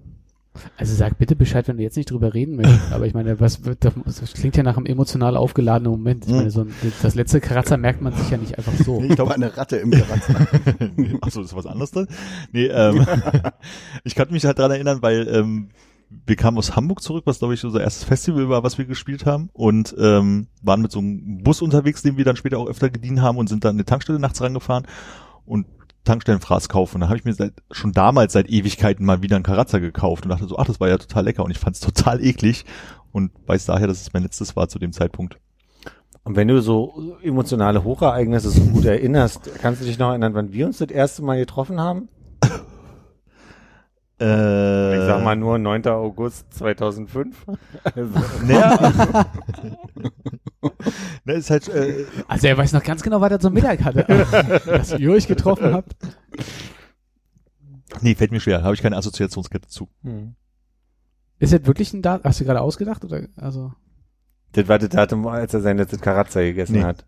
Also sag bitte Bescheid, wenn du jetzt nicht drüber reden möchtest. Aber ich meine, was wird, das das klingt ja nach einem emotional aufgeladenen Moment. Ich Hm. meine, so ein, das letzte Karazza merkt man sich ja nicht einfach so. Ich glaube, eine Ratte im Karazza. Achso, ist was anderes drin? Nee, ähm, ich kann mich halt dran erinnern, weil ähm, wir kamen aus Hamburg zurück, was glaube ich unser erstes Festival war, was wir gespielt haben und ähm, waren mit so einem Bus unterwegs, den wir dann später auch öfter gedient haben und sind dann an eine Tankstelle nachts rangefahren und Tankstellenfraß kaufen. Und da habe ich mir seit, schon damals seit Ewigkeiten mal wieder einen Karazza gekauft und dachte so, ach, das war ja total lecker und ich fand es total eklig und weiß daher, dass es mein letztes war zu dem Zeitpunkt. Und wenn du so emotionale Hochereignisse so gut erinnerst, kannst du dich noch erinnern, wann wir uns das erste Mal getroffen haben? Äh, Ich sag mal nur 9. August 2005. Also, naja. ne, ist halt, äh, Also er weiß noch ganz genau, was er zum Mittag hatte. Dass ihr euch getroffen habt. nee, fällt mir schwer, habe ich keine Assoziationskette zu. hm. Ist das wirklich ein Datum? Hast du gerade ausgedacht? Oder? Also, Das war das Datum, als er sein letztes Karazza gegessen Nee. hat.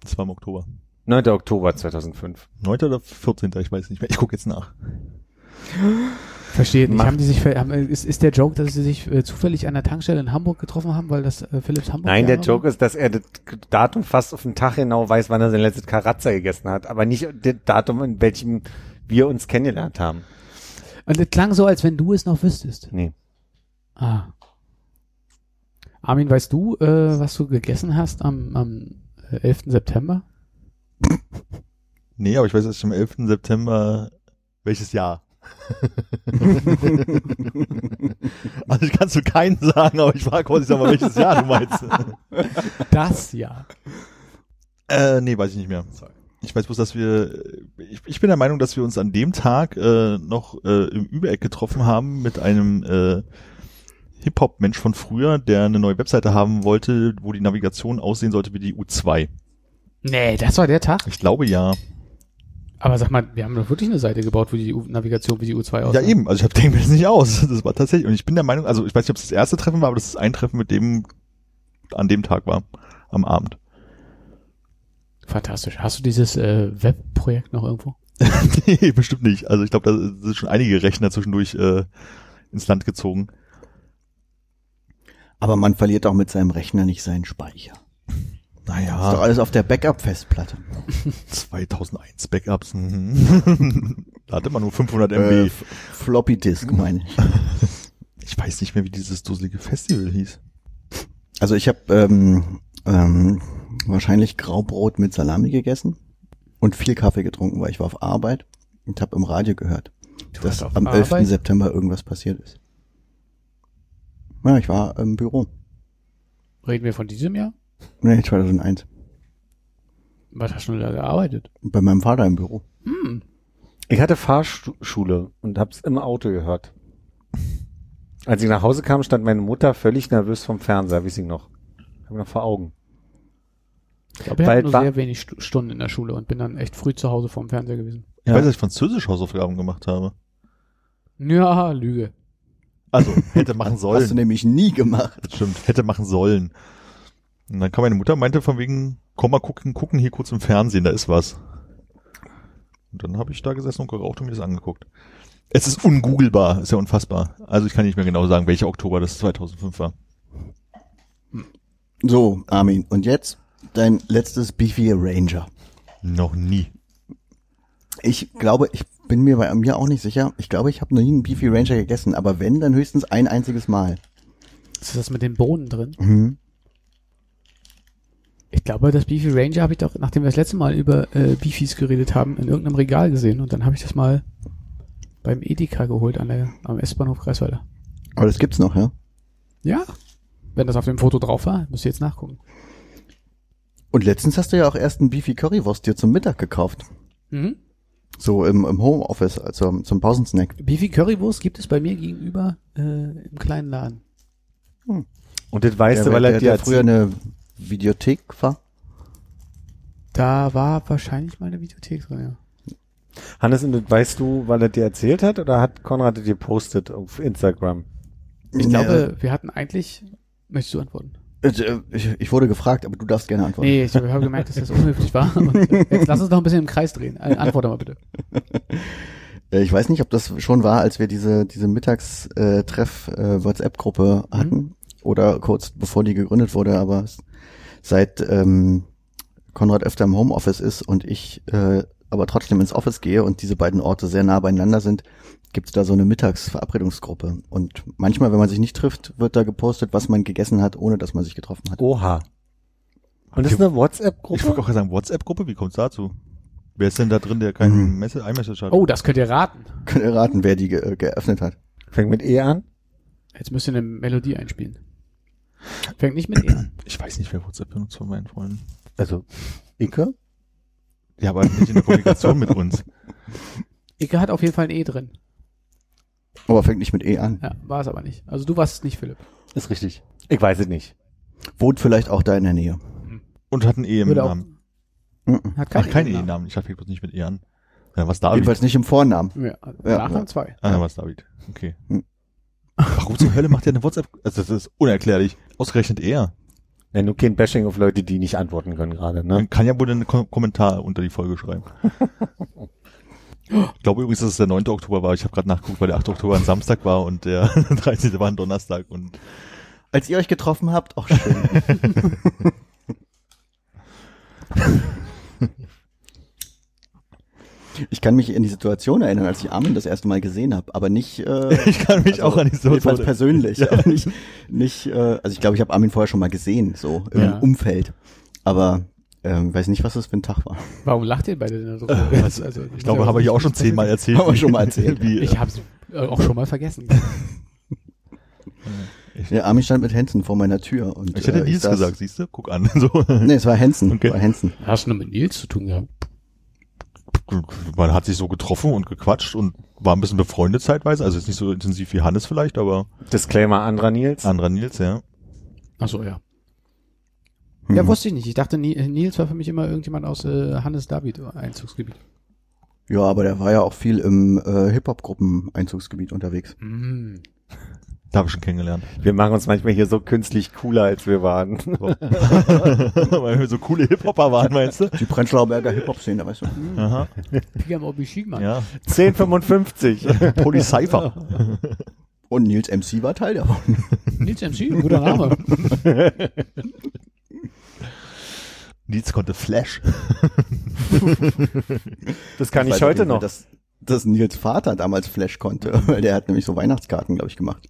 Das war im Oktober. 9. Oktober 2005. 9. oder 14. Ich weiß nicht mehr. Ich gucke jetzt nach. verstehe nicht. Macht- Haben die sich, haben, ist, ist der Joke, dass sie sich äh, zufällig an der Tankstelle in Hamburg getroffen haben, weil das äh, Philips Hamburg Nein, der Joke ist, dass er das Datum fast auf den Tag genau weiß, wann er sein letztes Karazza gegessen hat, aber nicht das Datum, in welchem wir uns kennengelernt haben. Und das klang so, als wenn du es noch wüsstest. Nee. Ah. Armin, weißt du, äh, was du gegessen hast am, am äh, 11. September? Nee, aber ich weiß, dass ich am 11. September, welches Jahr? also ich kann zu keinen sagen, aber ich frage sag mal, welches Jahr du meinst. Das ja. äh, nee, weiß ich nicht mehr. Ich weiß bloß, dass wir, ich, ich bin der Meinung, dass wir uns an dem Tag äh, noch äh, im Übereck getroffen haben mit einem äh, Hip-Hop-Mensch von früher, der eine neue Webseite haben wollte, wo die Navigation aussehen sollte wie die U2. Nee, das war der Tag. Ich glaube ja. Aber sag mal, wir haben doch wirklich eine Seite gebaut, wo die U Navigation wie die U2 aussah. Ja, eben. Also ich hab, denke mir das nicht aus. Das war tatsächlich. Und ich bin der Meinung, also ich weiß nicht, ob es das erste Treffen war, aber das ist ein Treffen, mit dem an dem Tag war. Am Abend. Fantastisch. Hast du dieses äh, Webprojekt noch irgendwo? nee, bestimmt nicht. Also ich glaube, da sind schon einige Rechner zwischendurch äh, ins Land gezogen. Aber man verliert auch mit seinem Rechner nicht seinen Speicher. Ist doch Naja, alles auf der Backup-Festplatte. 2001 Backups. mhm. da hatte man nur 500 MB. Äh, Floppy Disk meine ich. ich weiß nicht mehr, wie dieses dusselige Festival hieß. Also ich habe ähm, ähm, wahrscheinlich Graubrot mit Salami gegessen und viel Kaffee getrunken, weil ich war auf Arbeit und habe im Radio gehört, dass warst auf am 11. Arbeit? September irgendwas passiert ist. Ja, ich war im Büro. Reden wir von diesem Jahr? Nee, 2001. Was hast du denn da gearbeitet? Bei meinem Vater im Büro. Hm. Ich hatte Fahrschule und hab's im Auto gehört. Als ich nach Hause kam, stand meine Mutter völlig nervös vom Fernseher, weiß ich noch. Hab ich noch vor Augen. Ich glaube, ich hatte nur sehr wenig Stu- Stunden in der Schule und bin dann echt früh zu Hause vorm Fernseher gewesen. Ich Ja. weiß, dass ich französisch Hausaufgaben gemacht habe. Ja, Lüge. Also, hätte machen Hast du sollen. nämlich nie gemacht. Stimmt, hätte machen sollen. Und dann kam meine Mutter, meinte von wegen, komm mal gucken, gucken hier kurz im Fernsehen, da ist was. Und dann habe ich da gesessen und geraucht und mir das angeguckt. Es ist ungoogelbar, ist ja unfassbar. Also ich kann nicht mehr genau sagen, welcher Oktober das 2005 war. So, Armin, und jetzt dein letztes Beefy Ranger. Noch nie. Ich glaube, ich bin mir bei mir auch nicht sicher. Ich glaube, ich habe noch nie einen Beefy Ranger gegessen, aber wenn, dann höchstens ein einziges Mal. Ist das mit den Bohnen drin? Mhm. Ich glaube, das Beefy Ranger habe ich doch, nachdem wir das letzte Mal über äh, Beefies geredet haben, in irgendeinem Regal gesehen und dann habe ich das mal beim Edeka geholt an der, am S-Bahnhof Kreiswalder. Aber das gibt's noch, ja? Ja. Wenn das auf dem Foto drauf war, müsst ihr jetzt nachgucken. Und letztens hast du ja auch erst einen Beefy Currywurst dir zum Mittag gekauft. Mhm. So im, im Homeoffice, also zum Pausensnack. Beefy Currywurst gibt es bei mir gegenüber äh, im kleinen Laden. Und das weißt der, du, weil der, er dir früher eine Videothek war. Da war wahrscheinlich mal eine Videothek drin, ja. Hannes, und das weißt du, weil er dir erzählt hat oder hat Konrad es dir postet auf Instagram? Ich glaube, wir hatten eigentlich. Möchtest du antworten? Äh, äh, ich, ich wurde gefragt, aber du darfst gerne antworten. Nee, ich habe gemerkt, dass das unhöflich war. Und äh, jetzt lass uns noch ein bisschen im Kreis drehen. Äh, Antworte mal bitte. Äh, Ich weiß nicht, ob das schon war, als wir diese, diese Mittagstreff-WhatsApp-Gruppe hatten oder kurz bevor die gegründet wurde, aber s- seit ähm, Konrad öfter im Homeoffice ist und ich äh, aber trotzdem ins Office gehe und diese beiden Orte sehr nah beieinander sind, gibt's da so eine Mittagsverabredungsgruppe. Und manchmal, wenn man sich nicht trifft, wird da gepostet, was man gegessen hat, ohne dass man sich getroffen hat. Oha. Und das ist eine Ich wollte WhatsApp-Gruppe? auch sagen, WhatsApp-Gruppe, wie kommt's dazu? Wer ist denn da drin, der keinen Mhm. Messe iMessage hat? Oh, das könnt ihr raten. Könnt ihr raten, wer die ge geöffnet hat? Fängt mit E an? Jetzt müsst ihr eine Melodie einspielen. Fängt nicht mit E an. Ich weiß nicht, wer WhatsApp benutzt von meinen Freunden. Also, Ike? Ja, aber nicht in der Kommunikation mit uns. Ike hat auf jeden Fall ein E drin. Aber fängt nicht mit E an. Ja, war es aber nicht. Also du warst es nicht, Philipp. Ist richtig. Ich weiß es nicht. Wohnt vielleicht auch da in der Nähe. Und hat einen E im Würde auch- Namen. Mhm. Hat keinen Ach, kein E im Namen. E-Namen. Ich hatte bloß nicht mit E an. Ja, was David? Jedenfalls nicht im Vornamen. Ja, Ja, Nachnamen ja. zwei. Ah, ja, was David. Okay. Hm. Warum zur Hölle macht er eine WhatsApp? Also das ist unerklärlich. Ausgerechnet er. Ja, nur kein Bashing auf Leute, die nicht antworten können gerade, ne? Man kann ja wohl einen Ko Kommentar unter die Folge schreiben. Ich glaube übrigens, dass es der 9. Oktober war. Ich habe gerade nachgeguckt, weil der 8. Oktober ein Samstag war und der 13. war ein Donnerstag. Und Als ihr euch getroffen habt, auch schön. ich kann mich in die Situation erinnern, als ich Armin das erste Mal gesehen habe, aber nicht. Äh, ich kann mich auch an die jedenfalls Situation. persönlich, aber nicht, nicht. Äh, also ich glaube, ich habe Armin vorher schon mal gesehen, so im Ja. Umfeld, aber ähm, weiß nicht, was das für ein Tag war. Warum lacht ihr beide denn so? Also, Also, Ich glaube, habe ich auch schon zehnmal erzählt. Haben wir schon mal erzählt, Wie, Ich habe es auch schon mal vergessen. Ja, Armin stand mit Hansen vor meiner Tür und ich hätte äh, Nils gesagt, siehst du? Guck an. So. Nee, es war Hansen, Okay. war Hansen. Hast du nur mit Nils zu tun gehabt? Man hat sich so getroffen und gequatscht und war ein bisschen befreundet zeitweise. Also jetzt nicht so intensiv wie Hannes vielleicht, aber Disclaimer anderer Nils. anderer Nils, ja. Ach so, ja. Hm. Ja, wusste ich nicht. Ich dachte, Ni- Nils war für mich immer irgendjemand aus äh, Hannes David Einzugsgebiet. Ja, aber der war ja auch viel im äh, Hip-Hop-Gruppen-Einzugsgebiet unterwegs. Mm. Da habe ich schon kennengelernt. Wir machen uns manchmal hier so künstlich cooler, als wir waren. Weil wir so coole Hip-Hopper waren, meinst du? Die Prenzlauer Berger Hip-Hop-Szene, weißt du? Aha. Pigam Obishigman. Ja. 1055. Polycypher. Und Nils MC war Teil davon. Nils MC, guter Name. Nils konnte Flash. Das kann weiß ich heute noch. Dass, dass Nils Vater damals Flash konnte, weil der hat nämlich so Weihnachtskarten, glaube ich, gemacht.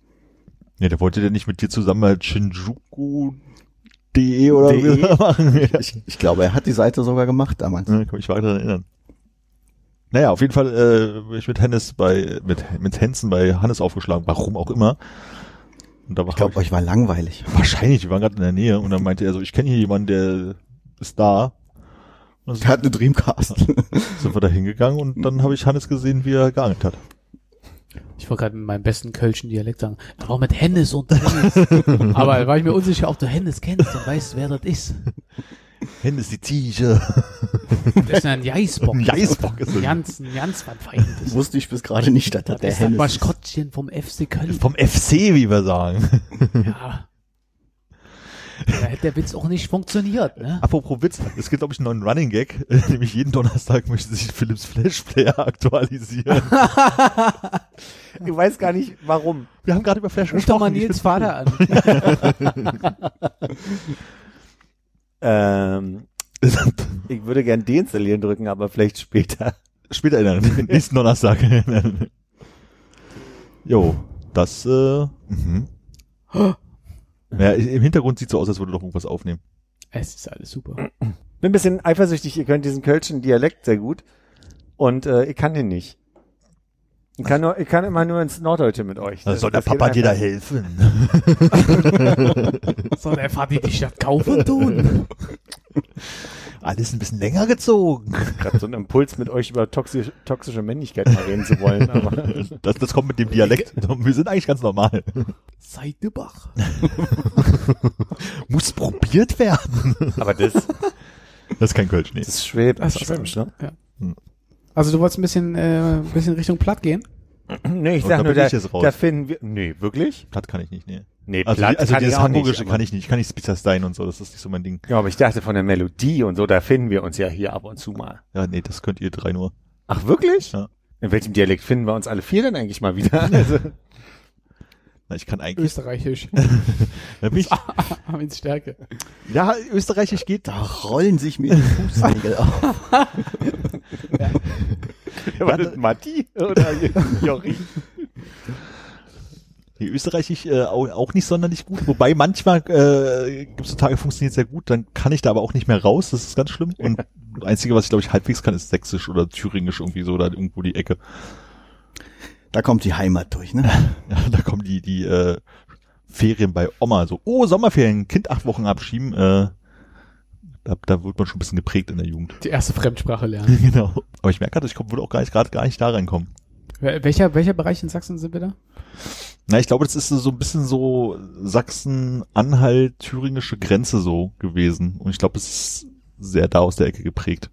Ja, der wollte der nicht mit dir zusammen mal Shinjuku.de oder De? wie machen. Ich, ich glaube, er hat die Seite sogar gemacht damals. Ja, kann mich daran erinnern. Naja, auf jeden Fall äh, bin ich mit Hennes bei, mit, mit Hensen bei Hannes aufgeschlagen, warum auch immer. Und da war Ich glaube, euch war langweilig. wahrscheinlich, wir waren gerade in der Nähe und dann meinte er so, ich kenne hier jemanden, der ist da. Und Der hat eine Dreamcast. sind wir da hingegangen und dann habe ich Hannes gesehen, wie er geangelt hat. Ich wollte gerade mit meinem besten kölschen Dialekt sagen, auch mit Hennes und Hennes. Aber da war ich mir unsicher, ob du Hennes kennst und weißt, wer das ist. Hennes die Ziege. Das ist ja ein Geisbock. Ein Geißbock ist Ein das. ganz, ein ganz Feines. Wusste ich bis gerade nicht, dass das Das der ist das Hennes ist. Maskottchen vom FC Köln. Vom FC, wie wir sagen. Ja. Da hätte der Witz auch nicht funktioniert, ne? Apropos Witz, es gibt, glaube ich, einen neuen Running Gag, nämlich jeden Donnerstag möchte sich Philips Flash Player aktualisieren. Ich weiß gar nicht, warum. Wir haben gerade über Flash Ruf doch mal gesprochen. Nils Vater an. Ähm, ich würde gern deinstallieren drücken, aber vielleicht später. Später erinnern, nächsten Donnerstag. jo, das, äh, mhm. Ja, im Hintergrund sieht so aus, als würde doch irgendwas aufnehmen. Es ist alles super. Bin ein bisschen eifersüchtig, ihr könnt diesen kölschen Dialekt sehr gut. Und äh, ich kann den nicht. Ich kann, nur, ich kann immer nur ins Norddeutsche mit euch. Da soll der Das Papa dir da helfen. Soll der Vati die Stadt kaufen tun? Alles ein bisschen länger gezogen. Gerade so einen Impuls mit euch über toxische, toxische Männlichkeit mal reden zu wollen. Aber Das, das kommt mit dem Dialekt. Wir sind eigentlich ganz normal. Seidebach. Muss probiert werden. Aber das, Das ist kein Kölsch, nee. das ist schwäb, Das das ist Schwäbisch, ne? Also du wolltest ein bisschen, äh, ein bisschen Richtung Platt gehen? Nee, ich sag da nur, da, ich jetzt raus. da finden wir, nee, wirklich? Platt kann ich nicht, nee. Nee, Also, Platt also kann ich dieses auch Hamburgische nicht, kann aber- ich nicht. Ich kann nicht Spitzer und so, das ist nicht so mein Ding. Ja, aber ich dachte von der Melodie und so, da finden wir uns ja hier ab und zu mal. Ja, nee, das könnt ihr drei nur. Ach, wirklich? Ja. In welchem Dialekt finden wir uns alle vier denn eigentlich mal wieder? Also, Na, ich kann eigentlich. Österreichisch. Da bin ich, Armin's Stärke. ja, Österreichisch geht. Da rollen sich mir die Fußnägel auf. war das Matti oder Jori? Nee, Österreichisch äh, auch, auch nicht sonderlich gut. Wobei manchmal äh, gibt es so Tage, funktioniert sehr gut, dann kann ich da aber auch nicht mehr raus. Das ist ganz schlimm. Und das Einzige, was ich glaube ich halbwegs kann, ist Sächsisch oder Thüringisch irgendwie so, da irgendwo die Ecke. Da kommt die Heimat durch, ne? Ja, da kommen die, die äh, Ferien bei Oma so, oh, Sommerferien, Kind acht Wochen abschieben. Äh, da, da wird man schon ein bisschen geprägt in der Jugend. Die erste Fremdsprache lernen. genau. Aber ich merke gerade, ich komm, würde auch gar nicht, gerade gar nicht da reinkommen. Wel- Welcher, welcher Bereich in Sachsen sind wir da? Na, ich glaube, das ist so ein bisschen so Sachsen-Anhalt, thüringische Grenze so gewesen. Und ich glaube, es ist sehr da aus der Ecke geprägt.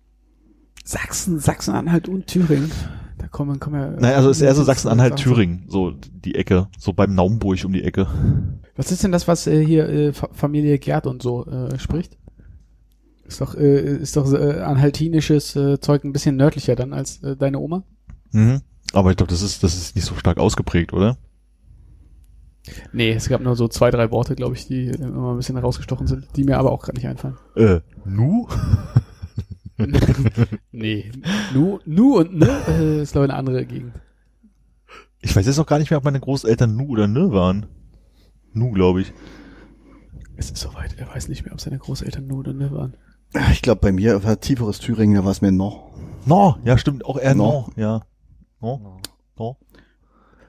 Sachsen, Sachsen-Anhalt und Thüringen. Da kommen, kommen ja. Naja, also es ist eher so Sachsen-Anhalt. Thüringen, so die Ecke, so beim Naumburg um die Ecke. Was ist denn das, was äh, hier äh, Fa- Familie Gerd und so äh, spricht? Ist doch, äh, ist doch äh, anhaltinisches äh, Zeug ein bisschen nördlicher dann als äh, deine Oma? Mhm. Aber ich glaube, das ist, das ist nicht so stark ausgeprägt, oder? Nee, es gab nur so zwei, drei Worte, glaube ich, die äh, immer ein bisschen herausgestochen sind, die mir aber auch gerade nicht einfallen. Äh, nu? nee, nu, nu und ne äh, ist glaube ich eine andere Gegend. Ich weiß jetzt auch gar nicht mehr, ob meine Großeltern Nu oder Ne waren. Nu, glaube ich. Es ist soweit, er weiß nicht mehr, ob seine Großeltern nu oder ne waren. Ich glaube, bei mir war tieferes Thüringen, da war es mir noch. No, ja, stimmt, auch eher No. No, ja. No, no.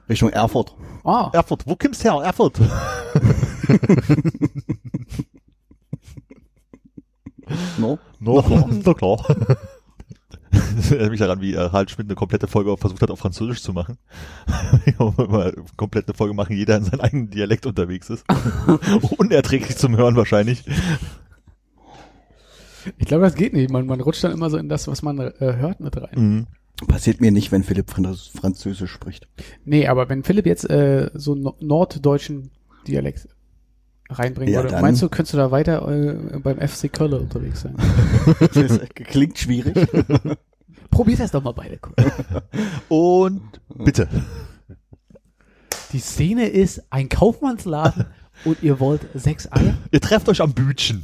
Richtung Erfurt. Ah, Erfurt, wo kommst her? Erfurt. No? No, klar. No, klar. Das erinnert mich daran, wie äh, Harald Schmidt eine komplette Folge versucht hat, auf Französisch zu machen. Immer eine komplette Folge machen, jeder in seinem eigenen Dialekt unterwegs ist. Unerträglich zum Hören wahrscheinlich. ich glaube, das geht nicht. Man, man rutscht dann immer so in das, was man äh, hört, mit rein. Mhm. Passiert mir nicht, wenn Philipp Franz Französisch spricht. Nee, aber wenn Philipp jetzt äh, so no norddeutschen Dialekt reinbringen Ja, würde, dann- meinst du, könntest du da weiter äh, beim FC Köln unterwegs sein? Das klingt schwierig. Probier das doch mal beide. Und bitte. Die Szene ist ein Kaufmannsladen Und ihr wollt sechs Eier? Ihr trefft euch am Bütchen.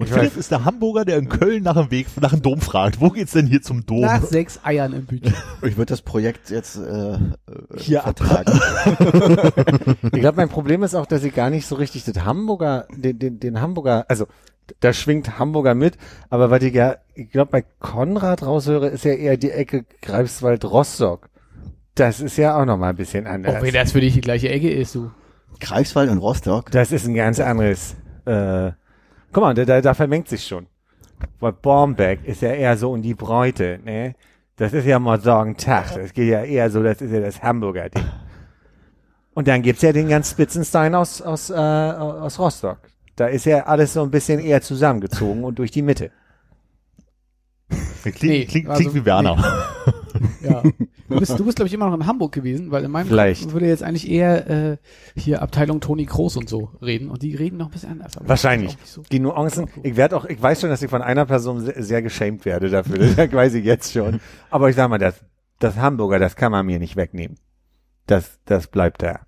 Und Ich Philipp weiß. ist der Hamburger, der in Köln nach dem Weg, nach dem Dom fragt. Wo geht's denn hier zum Dom? Nach sechs Eiern im Bütchen. Ich würde das Projekt jetzt äh, äh, Hier vertragen. Ich glaube, mein Problem ist auch, dass ich gar nicht so richtig das Hamburger, den, den, den Hamburger, also da schwingt Hamburger mit, aber was ich ja, ich glaube, bei Konrad raushöre, ist ja eher die Ecke Greifswald-Rostock. Das ist ja auch noch mal ein bisschen anders. Auch wenn das für dich die gleiche Ecke ist, du. Greifswald und Rostock. Das ist ein ganz anderes. Äh, guck mal, da, da, da vermengt sich schon. Weil Bornbeck ist ja eher so in die Bräute, ne? Das ist ja mal sagen Tag. Das geht ja eher so, das ist ja das Hamburger Ding. Und dann gibt's ja den ganz Spitzenstein aus, aus, äh, aus Rostock. Da ist ja alles so ein bisschen eher zusammengezogen und durch die Mitte. Klingt, Nee, klingt, also- klingt wie Werner. Ja. Du bist, du bist glaube ich, immer noch in Hamburg gewesen, weil in meinem Vielleicht. Kopf würde jetzt eigentlich eher äh, hier Abteilung Toni Kroos und so reden. Und die reden noch ein bisschen anders. Wahrscheinlich. so. Die Nuancen, ich werde auch, ich weiß schon, dass ich von einer Person sehr, sehr geschämt werde dafür. Das weiß ich jetzt schon. Aber ich sag mal, das, das Hamburger, das kann man mir nicht wegnehmen. Das, das bleibt da.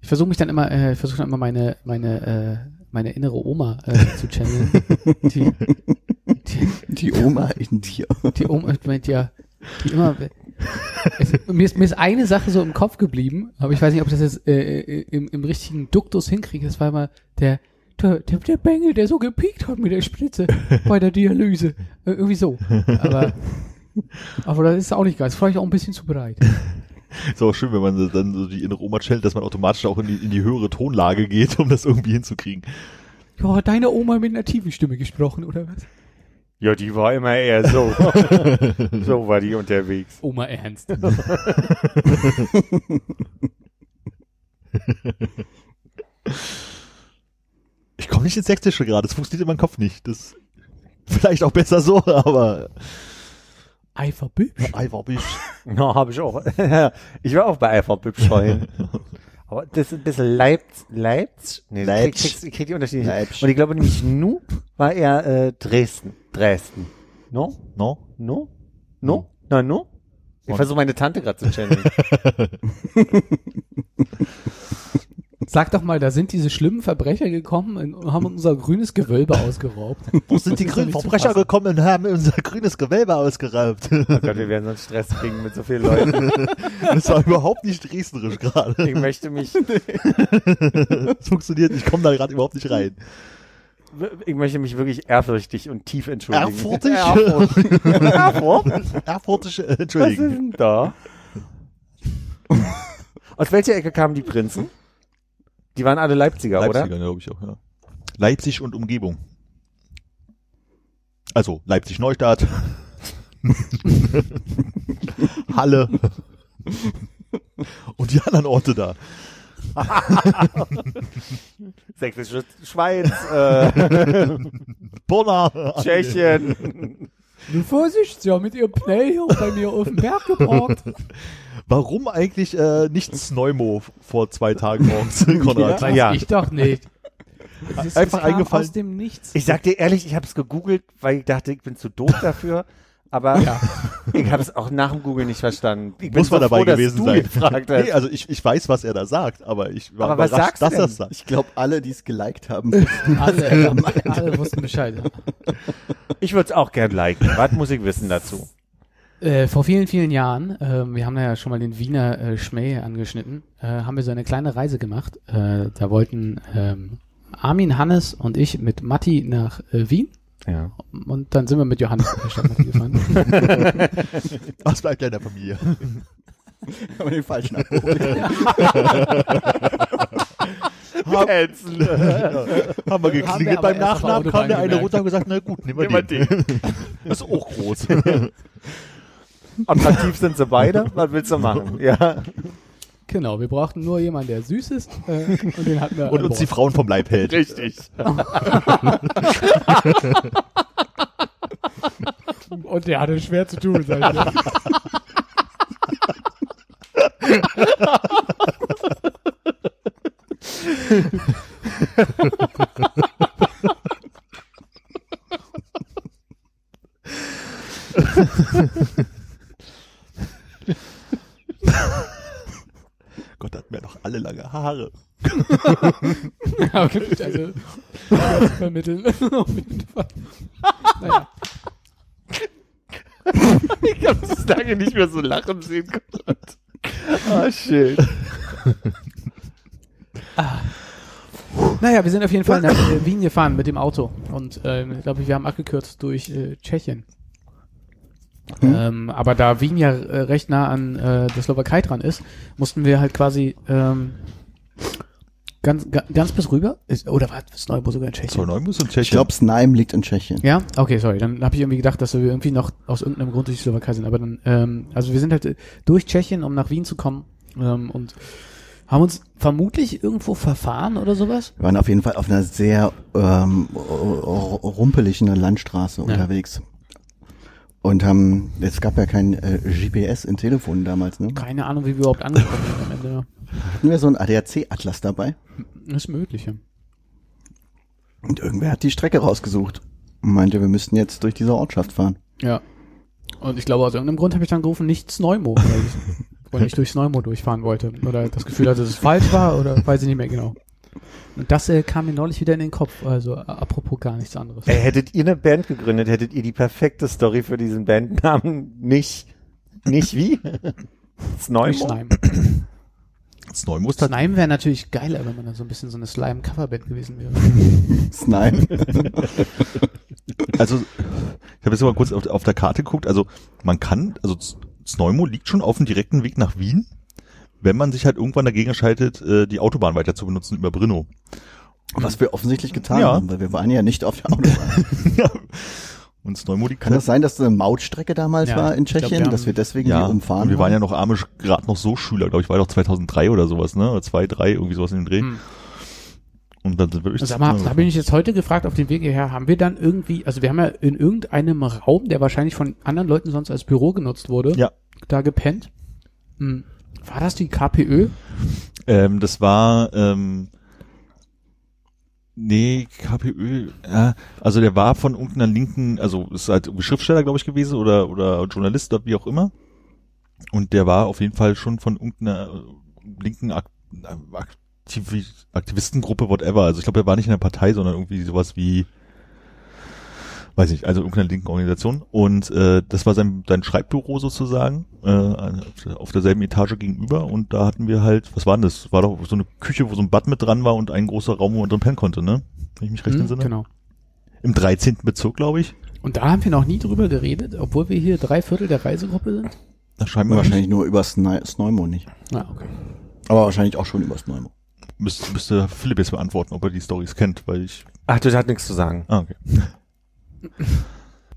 Ich versuche mich dann immer, äh, ich versuche dann immer meine, meine, äh, meine innere Oma äh, zu channeln. die, die, Die Oma in dir. die Oma meint ja, die immer. Es, mir, ist, mir ist eine Sache so im Kopf geblieben, aber ich weiß nicht, ob ich das jetzt äh, äh, im, im richtigen Duktus hinkriege. Das war immer der, der, der, der Bengel, der so gepiekt hat mit der Spritze bei der Dialyse. Äh, irgendwie so. Aber, aber das ist auch nicht geil. Das ist vielleicht auch ein bisschen zu breit. Ist auch schön, wenn man dann so die innere Oma chillt, dass man automatisch auch in die, in die höhere Tonlage geht, um das irgendwie hinzukriegen. Ja, hat deine Oma mit einer tiefen Stimme gesprochen, oder was? Ja, die war immer eher so. so war die unterwegs. Oma Ernst. Ich komme nicht ins Sächsische gerade, das funktioniert in meinem Kopf nicht. Das vielleicht auch besser so, aber Eifer Bübsch. Eiferbisch. Na, habe ich auch. ich war auch bei Alpha Bübsch vorhin. Aber das ist ein bisschen Leipz, Leipz, nee, Leipz. Ich krieg, krieg die Unterschiede nicht. Leipzig. Und ich glaube nämlich Nu war eher äh, Dresden. Dresden. No? No? No? No? Na, no? Ich versuche meine Tante gerade zu channeln. Sag doch mal, da sind diese schlimmen Verbrecher gekommen und haben unser grünes Gewölbe ausgeraubt. Wo sind die grünen Verbrecher gekommen und haben unser grünes Gewölbe ausgeraubt? Oh Gott, wir werden sonst Stress kriegen mit so vielen Leuten. Das war überhaupt nicht dresdnerisch gerade. Ich möchte mich, Das funktioniert, ich komme da gerade überhaupt nicht rein. Ich möchte mich wirklich ehrfürchtig und tief entschuldigen. Erfurtig? Erfurt. Erfurt? Erfurtische, äh, Was ist entschuldigen. denn da? Aus welcher Ecke kamen die Prinzen? Die waren alle Leipziger, Leipziger, oder? glaube ich auch, ja. Leipzig und Umgebung. Also Leipzig-Neustadt. Halle. Und die anderen Orte da. Sächsische Schweiz, äh, Bonner. Tschechien. Nur Vorsicht, sie haben mit ihrem Pneu hier bei mir auf dem Berg geparkt. Warum eigentlich äh, nichts Neumo vor zwei Tagen morgens, Konrad? Ja. Ja. ich doch nicht. Das ist, Einfach eingefallen. aus dem Nichts. Ich sag dir ehrlich, ich habe es gegoogelt, weil ich dachte, ich bin zu doof dafür. Aber Ja. ich habe es auch nach dem Googlen nicht verstanden. Ich bin Muss man so dabei froh, dass gewesen du sein. Nee, also ich, ich weiß, was er da sagt, aber ich war Aber was überrascht, dass er es sagt. Ich glaube, alle, die es geliked haben, alle, alle wussten Bescheid. Ich würde es auch gern liken. Was muss ich wissen dazu? Äh, vor vielen, vielen Jahren, ähm, wir haben ja schon mal den Wiener äh, Schmäh angeschnitten, äh, haben wir so eine kleine Reise gemacht. Äh, da wollten ähm, Armin, Hannes und ich mit Matti nach äh, Wien Ja. und dann sind wir mit Johannes statt Matti gefahren. Was bleibt ja in der Familie? Aber den falschen abgeholt. Ätzend. Haben wir geklingelt Haben wir beim der Nachnamen, kam der eine runter und gesagt, na gut, nehmen wir Nehmen wir den. Das ist auch groß. Attraktiv sind sie beide. Was willst du machen? Ja. Genau, wir brauchten nur jemanden, der süß ist äh, und den hatten wir Und uns die. Frauen vom Leib hält. Richtig. Und der hatte schwer zu tun. Sag ich dir. lange Haare. Ja, okay, also, das vermitteln. Auf jeden Fall. Naja. Ich habe das lange nicht mehr so lachen sehen können. Ah, schön. Naja, wir sind auf jeden Fall nach äh, Wien gefahren mit dem Auto. Und ähm, ich glaube, wir haben abgekürzt durch äh, Tschechien. Ähm, aber da Wien ja äh, recht nah an äh, der Slowakei dran ist, mussten wir halt quasi ähm, ganz, ga, ganz bis rüber. Ist, oder war das Neuburg sogar in Tschechien? So, Neumus und Ich Tschechien. glaube, Snaim liegt in Tschechien. Ja, okay, sorry. Dann habe ich irgendwie gedacht, dass wir irgendwie noch aus irgendeinem Grund durch die Slowakei sind. Aber dann, ähm, also wir sind halt äh, durch Tschechien, um nach Wien zu kommen ähm, und haben uns vermutlich irgendwo verfahren oder sowas. Wir waren auf jeden Fall auf einer sehr ähm, rumpeligen Landstraße unterwegs. Und haben, es gab ja kein äh, GPS in Telefonen damals, ne? Keine Ahnung, wie wir überhaupt angekommen sind am Ende. Hatten wir so einen ADAC-Atlas dabei Ja. Ist möglich, ja. und irgendwer hat die Strecke rausgesucht und meinte, wir müssten jetzt durch diese Ortschaft fahren. Ja. Und ich glaube, aus irgendeinem Grund habe ich dann gerufen, nicht Sneumo, weil ich, weil ich durch Sneumo durchfahren wollte. Oder das Gefühl hatte, dass es falsch war, oder weiß ich nicht mehr genau. Und das äh, kam mir neulich wieder in den Kopf, also äh, apropos gar nichts anderes. Ey, hättet ihr eine Band gegründet, hättet ihr die perfekte Story für diesen Bandnamen nicht, nicht wie? Sneumo? Neumus hat, Slime wäre natürlich geiler, wenn man dann so ein bisschen so eine Slime-Coverband gewesen wäre. Snaim. also ich habe jetzt mal kurz auf, auf der Karte geguckt, also man kann, also Zneumo liegt schon auf dem direkten Weg nach Wien, wenn man sich halt irgendwann dagegen entscheidet, äh, die Autobahn weiter zu benutzen über Brno. Was wir offensichtlich getan Ja. haben, weil wir waren ja nicht auf der Autobahn. ja. Und Zneumo liegt Kann das sein, dass das eine Mautstrecke damals Ja, war in ich glaub, Tschechien, wir dass wir deswegen ja, die umfahren und wir waren ja noch arme, gerade noch so Schüler, glaube ich, war doch 2003 oder sowas, ne? Oder 2, 3, irgendwie sowas in den Dreh. Hm. Und dann sind wir durch Sag mal, da bin ich jetzt heute gefragt auf dem Weg hierher, haben wir dann irgendwie, also wir haben ja in irgendeinem Raum, der wahrscheinlich von anderen Leuten sonst als Büro genutzt wurde, Ja. da gepennt. Hm. War das die KPÖ? Ähm, das war, ähm, nee, KPÖ, ja, also der war von irgendeiner linken, also ist halt Schriftsteller, glaube ich, gewesen oder, oder Journalist oder wie auch immer. Und der war auf jeden Fall schon von irgendeiner äh, linken Ak Aktivi Aktivistengruppe, whatever. Also ich glaube, der war nicht in der Partei, sondern irgendwie sowas wie, weiß nicht, also irgendeiner linken Organisation. Und äh, das war sein, sein Schreibbüro sozusagen, äh, auf, der- auf derselben Etage gegenüber. Und da hatten wir halt, was war denn das? War doch so eine Küche, wo so ein Bad mit dran war und ein großer Raum, wo man drin pennen konnte, ne? Wenn ich mich recht Hm, entsinne. genau. Im 13. Bezirk, glaube ich. Und da haben wir noch nie drüber geredet, obwohl wir hier drei Viertel der Reisegruppe sind? Da scheinbar Wahrscheinlich nur über Sni- Sneumo nicht. Ah, okay. Aber wahrscheinlich auch schon über Sneumo. müsste, müsste Philipp jetzt beantworten, ob er die Stories kennt, weil ich. Ach, das hat nichts zu sagen. Ah, okay.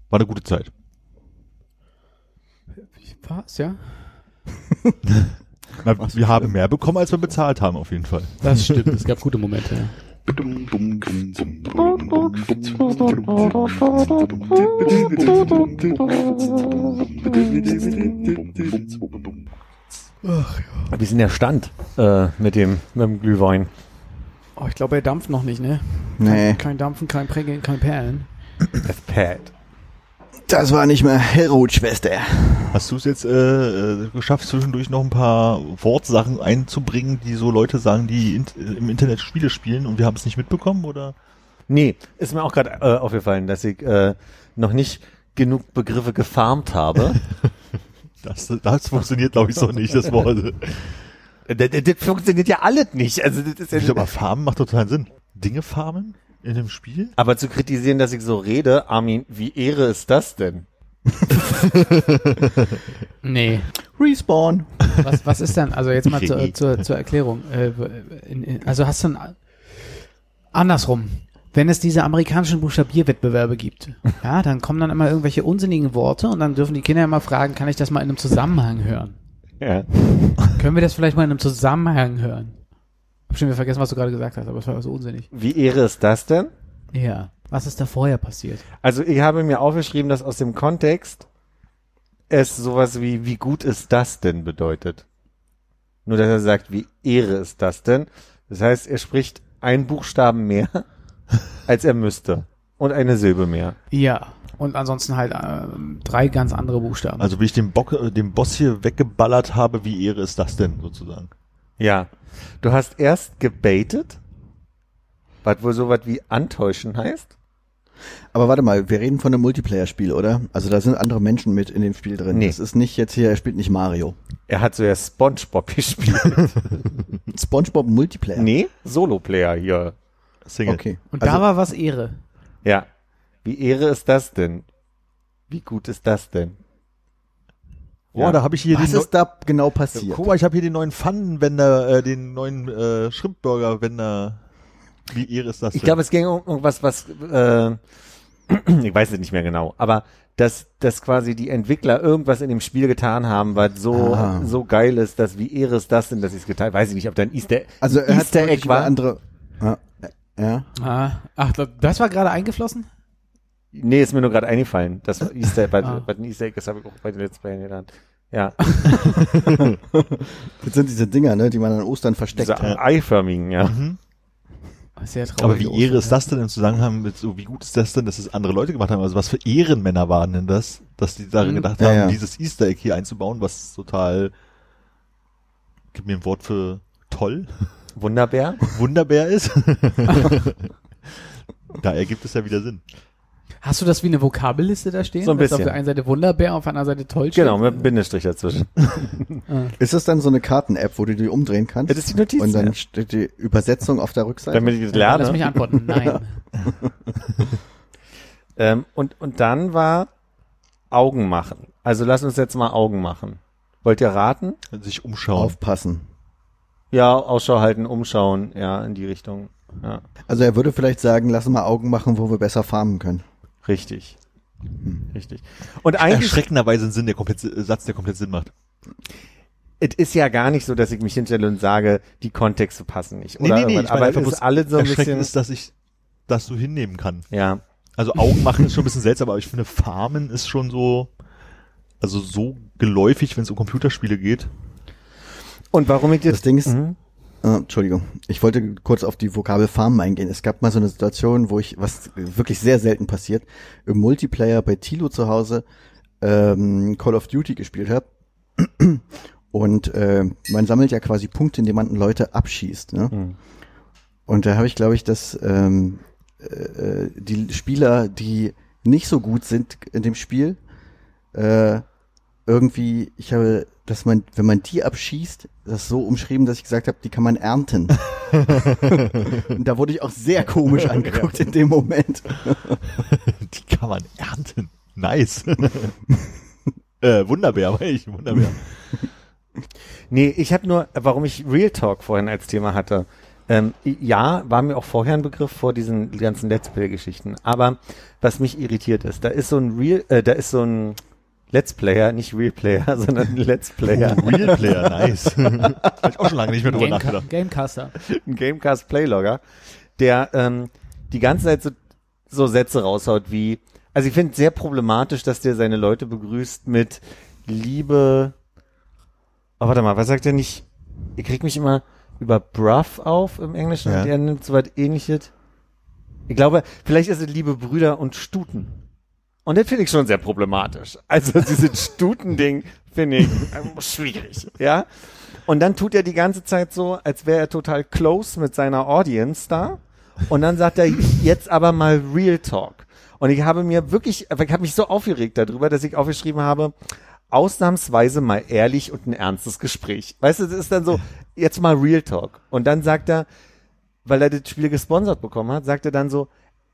War eine gute Zeit. Was, ja? Na, wir haben mehr bekommen, als wir bezahlt haben, auf jeden Fall. Das stimmt, es gab gute Momente, ja. Wie ist denn der Stand äh, mit, dem, mit dem Glühwein? Oh, ich glaube, er dampft noch nicht, ne? Nee, Kein Dampfen, kein Prägeln, kein Perlen. Das Pad. das war nicht mehr Herod, Schwester. Hast du es jetzt äh, äh, geschafft, zwischendurch noch ein paar Wortsachen einzubringen, die so Leute sagen, die in, äh, im Internet Spiele spielen und wir haben es nicht mitbekommen, oder? Nee, ist mir auch gerade äh, aufgefallen, dass ich äh, noch nicht genug Begriffe gefarmt habe. Das, das funktioniert, glaube ich, so nicht, das Wort. das, das, das funktioniert ja alles nicht. Also das ist ja Ich aber Farmen macht total Sinn. Dinge farmen in einem Spiel? aber zu kritisieren, dass ich so rede, Armin, wie Ehre ist das denn? Nee. Respawn. Was, was ist denn, also jetzt mal zur, zur, zur Erklärung. Äh, also hast du ein, andersrum. Wenn es diese amerikanischen Buchstabierwettbewerbe gibt, ja, dann kommen dann immer irgendwelche unsinnigen Worte und dann dürfen die Kinder immer fragen, kann ich das mal in einem Zusammenhang hören? Ja. Können wir das vielleicht mal in einem Zusammenhang hören? Hab schon wieder vergessen, was du gerade gesagt hast, aber es war so unsinnig. Wie Ehre ist das denn? Ja. Was ist da vorher passiert? Also ich habe mir aufgeschrieben, dass aus dem Kontext es sowas wie wie gut ist das denn bedeutet. Nur dass er sagt, wie Ehre ist das denn? Das heißt, er spricht einen Buchstaben mehr, als er müsste. Und eine Silbe mehr. Ja. Und ansonsten halt ähm, drei ganz andere Buchstaben. Also wie ich den, Bock, äh, den Boss hier weggeballert habe, wie Ehre ist das denn, sozusagen? Ja. Du hast erst gebaitet, was wohl so was wie antäuschen heißt. Aber warte mal, wir reden von einem Multiplayer-Spiel, oder? Also da sind andere Menschen mit in dem Spiel drin. Nee. Das ist nicht jetzt hier, er spielt nicht Mario. Er hat so ja Spongebob gespielt. SpongeBob Multiplayer. nee, Solo-Player hier. Single. Okay. Und also, da war was Ehre. Ja. Wie Ehre ist das denn? Wie gut ist das denn? Oh, Ja. da habe ich hier was den ist da genau passiert? Guck mal, ich habe hier den neuen Pfannenwender, äh, den neuen äh, Shrimpburger-Wender. Wie Ehre ist das Ich denn? glaube, es ging um irgendwas, was, äh, ich weiß es nicht mehr genau, aber dass, dass quasi die Entwickler irgendwas in dem Spiel getan haben, was so, Ah. so geil ist, dass wie Ehre ist das denn, dass sie es getan Weiß ich nicht, ob da ein Easter, Also er hat Easter Egg war. andere. Ja. ja. Ah, ach, das war gerade eingeflossen? Nee, ist mir nur gerade eingefallen. Das war Easter, was, Ah. was ein Easter Egg ist, habe ich auch bei den Let's Play gelernt. Ja, Das sind diese Dinger, ne, die man an Ostern versteckt. diese eiförmigen, ja. Mhm. Sehr traurig. Aber wie Ehre ist das denn im Zusammenhang mit so, wie gut ist das denn, dass es andere Leute gemacht haben? Also was für Ehrenmänner waren denn das, dass die daran Mhm. gedacht Ja, haben, ja. dieses Easter Egg hier einzubauen, was total, gib mir ein Wort für toll, Wunderbär. Wunderbär ist. da ergibt es ja wieder Sinn. Hast du das wie eine Vokabelliste da stehen? So ein Dass Auf bisschen. der einen Seite Wunderbär, auf der anderen Seite toll? Genau, mit einem Bindestrich dazwischen. Ist das dann so eine Karten-App, wo du die umdrehen kannst? Das ist die Notizen, Und dann steht die Übersetzung auf der Rückseite. Damit ich das Ja, lass lerne. mich antworten. Nein. Ähm, und, und dann war Augen machen. Also lass uns jetzt mal Augen machen. Wollt ihr raten? Sich umschauen. Aufpassen. Ja, Ausschau halten, umschauen, ja, in die Richtung. Ja, Also er würde vielleicht sagen, lass mal Augen machen, wo wir besser farmen können. Richtig. Richtig. Und eigentlich, Erschreckenderweise ein Sinn, der komplett, äh, Satz, der komplett Sinn macht. es ist ja gar nicht so, dass ich mich hinstelle und sage, die Kontexte passen nicht. Nee, Oder nee, nee, irgendwas. ich aber einfach es ist alles so ein Erschreckend bisschen, ist, dass ich das so hinnehmen kann. ja. Also Augen machen ist schon ein bisschen seltsam, aber ich finde Farmen ist schon so, also so geläufig, wenn es um Computerspiele geht. Und warum ich jetzt, Das Ding ist, Mhm. Äh, Entschuldigung, ich wollte kurz auf die Vokabel farmen eingehen. Es gab mal so eine Situation, wo ich, was wirklich sehr selten passiert, im Multiplayer bei Tilo zu Hause ähm, Call of Duty gespielt habe. Und äh, man sammelt ja quasi Punkte, indem man Leute abschießt. Ne? Mhm. Und da habe ich, glaube ich, dass ähm, äh, die Spieler, die nicht so gut sind in dem Spiel, äh, irgendwie, ich habe, dass man, wenn man die abschießt, das so umschrieben, dass ich gesagt habe, die kann man ernten. Und da wurde ich auch sehr komisch angeguckt in dem Moment. Die kann man ernten. Nice. äh, Wunderbär, war ich, Wunderbär. Nee, ich habe nur, warum ich Real Talk vorhin als Thema hatte. Ähm, ja, war mir auch vorher ein Begriff vor diesen ganzen Let's Play-Geschichten. Aber was mich irritiert ist, da ist so ein Real, äh, da ist so ein Let's Player, nicht Real Player, sondern Let's Player, Real Player, nice. Hab ich auch schon lange nicht mehr drüber Gameka nachgedacht. Gamecaster. ein Gamecast Playlogger, der ähm, die ganze Zeit so, so Sätze raushaut wie, also ich finde sehr problematisch, dass der seine Leute begrüßt mit Liebe. Oh, warte mal, was sagt er nicht? Ihr kriegt mich immer über Bruff auf im Englischen Ja. und er nimmt so was ähnliches. Ich glaube, vielleicht ist es liebe Brüder und Stuten. Und das finde ich schon sehr problematisch. Also dieses Stuten-Ding finde ich ähm, schwierig, ja. Und dann tut er die ganze Zeit so, als wäre er total close mit seiner Audience da. Und dann sagt er jetzt aber mal Real Talk. Und ich habe mir wirklich, ich habe mich so aufgeregt darüber, dass ich aufgeschrieben habe, ausnahmsweise mal ehrlich und ein ernstes Gespräch. Weißt du, das ist dann so, jetzt mal Real Talk. Und dann sagt er, weil er das Spiel gesponsert bekommen hat, sagt er dann so,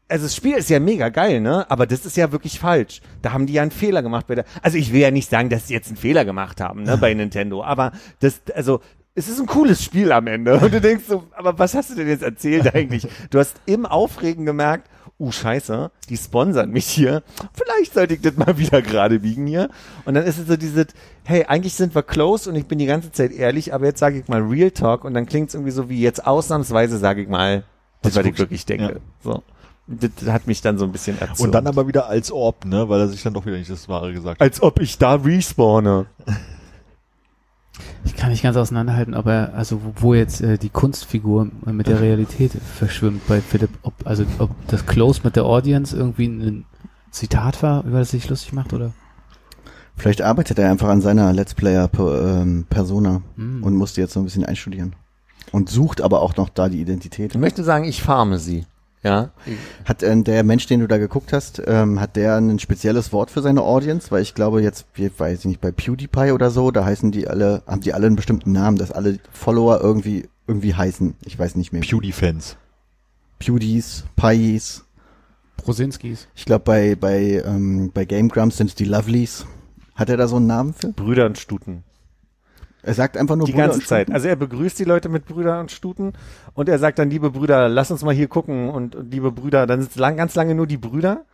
also das Spiel ist ja mega geil, ne? Aber das ist ja wirklich falsch. Da haben die ja einen Fehler gemacht bei der. Also ich will ja nicht sagen, dass sie jetzt einen Fehler gemacht haben, ne, bei Nintendo. Aber das, also es ist ein cooles Spiel am Ende. Und du denkst so, aber was hast du denn jetzt erzählt eigentlich? Du hast im Aufregen gemerkt, uh, scheiße, die sponsern mich hier. Vielleicht sollte ich das mal wieder gerade biegen hier. Und dann ist es so dieses, hey, eigentlich sind wir close und ich bin die ganze Zeit ehrlich, aber jetzt sage ich mal Real Talk und dann klingt es irgendwie so wie jetzt ausnahmsweise sage ich mal, das, was ich wirklich denke. Ja. So. Das hat mich dann so ein bisschen erzürnt. Und dann aber wieder als Orb, ne, weil er sich dann doch wieder nicht das Wahre gesagt hat. als ob ich da respawne. Ich kann nicht ganz auseinanderhalten, ob er, also wo, jetzt äh, die Kunstfigur mit der Realität verschwimmt bei Philipp, ob, also ob das Close mit der Audience irgendwie ein Zitat war, über das sich lustig macht, oder? Vielleicht arbeitet er einfach an seiner Let's Player ähm, Persona Hm. und musste jetzt so ein bisschen einstudieren. Und sucht aber auch noch da die Identität. Ich möchte sagen, ich farme sie. Ja. Hat äh, der Mensch, den du da geguckt hast, ähm, hat der ein spezielles Wort für seine Audience? Weil ich glaube jetzt, wie, weiß ich nicht, bei PewDiePie oder so, da heißen die alle, haben die alle einen bestimmten Namen, dass alle Follower irgendwie irgendwie heißen. Ich weiß nicht mehr. Pewdie-Fans. Pewdies, Pies. Brosinskis. Ich glaube bei bei ähm, bei Game Grumps sind es die Lovelies. Hat er da so einen Namen für? Brüder und Stuten. Er sagt einfach nur Die Brüder ganze Zeit. Also er begrüßt die Leute mit Brüder und Stuten und er sagt dann, liebe Brüder, lass uns mal hier gucken und, und liebe Brüder, dann sind es lang, ganz lange nur die Brüder.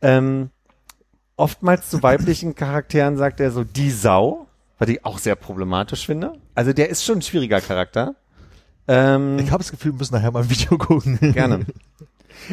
Ähm, oftmals zu weiblichen Charakteren sagt er so, die Sau, was ich auch sehr problematisch finde. Also der ist schon ein schwieriger Charakter. Ähm, Ich habe das Gefühl, wir müssen nachher mal ein Video gucken. Gerne.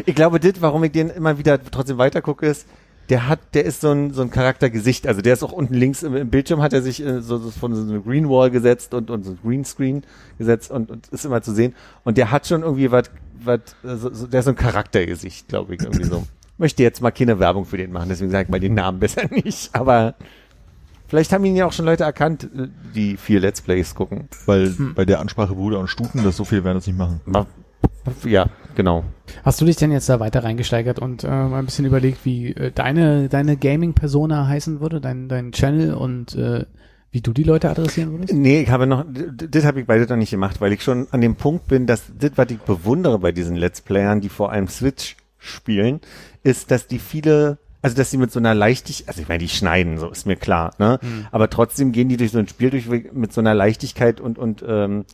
Ich glaube, das, warum ich den immer wieder trotzdem weiter gucke, ist, der hat, der ist so ein, so ein Charaktergesicht. Also der ist auch unten links im, im Bildschirm, hat er sich äh, so, so von so eine Green Wall gesetzt und, und so ein Greenscreen gesetzt und, und ist immer zu sehen. Und der hat schon irgendwie was, was, äh, so, so, der ist so ein Charaktergesicht, glaube ich, irgendwie so. Möchte jetzt mal keine Werbung für den machen, deswegen sage ich mal den Namen besser nicht. Aber vielleicht haben ihn ja auch schon Leute erkannt, äh, die viel Let's Plays gucken. Weil bei der Ansprache Bruder und Stuten, das so viel werden das nicht machen. Ja, genau. Hast du dich denn jetzt da weiter reingesteigert und äh, mal ein bisschen überlegt, wie äh, deine, deine Gaming-Persona heißen würde, dein, dein Channel und äh, wie du die Leute adressieren würdest? Nee, ich habe noch, das habe ich beide noch nicht gemacht, weil ich schon an dem Punkt bin, dass das, was ich bewundere bei diesen Let's Playern, die vor allem Switch spielen, ist, dass die viele, also dass sie mit so einer Leichtigkeit, also ich meine, die schneiden, so ist mir klar, ne? Aber trotzdem gehen die durch so ein Spiel durch mit so einer Leichtigkeit und, und ähm,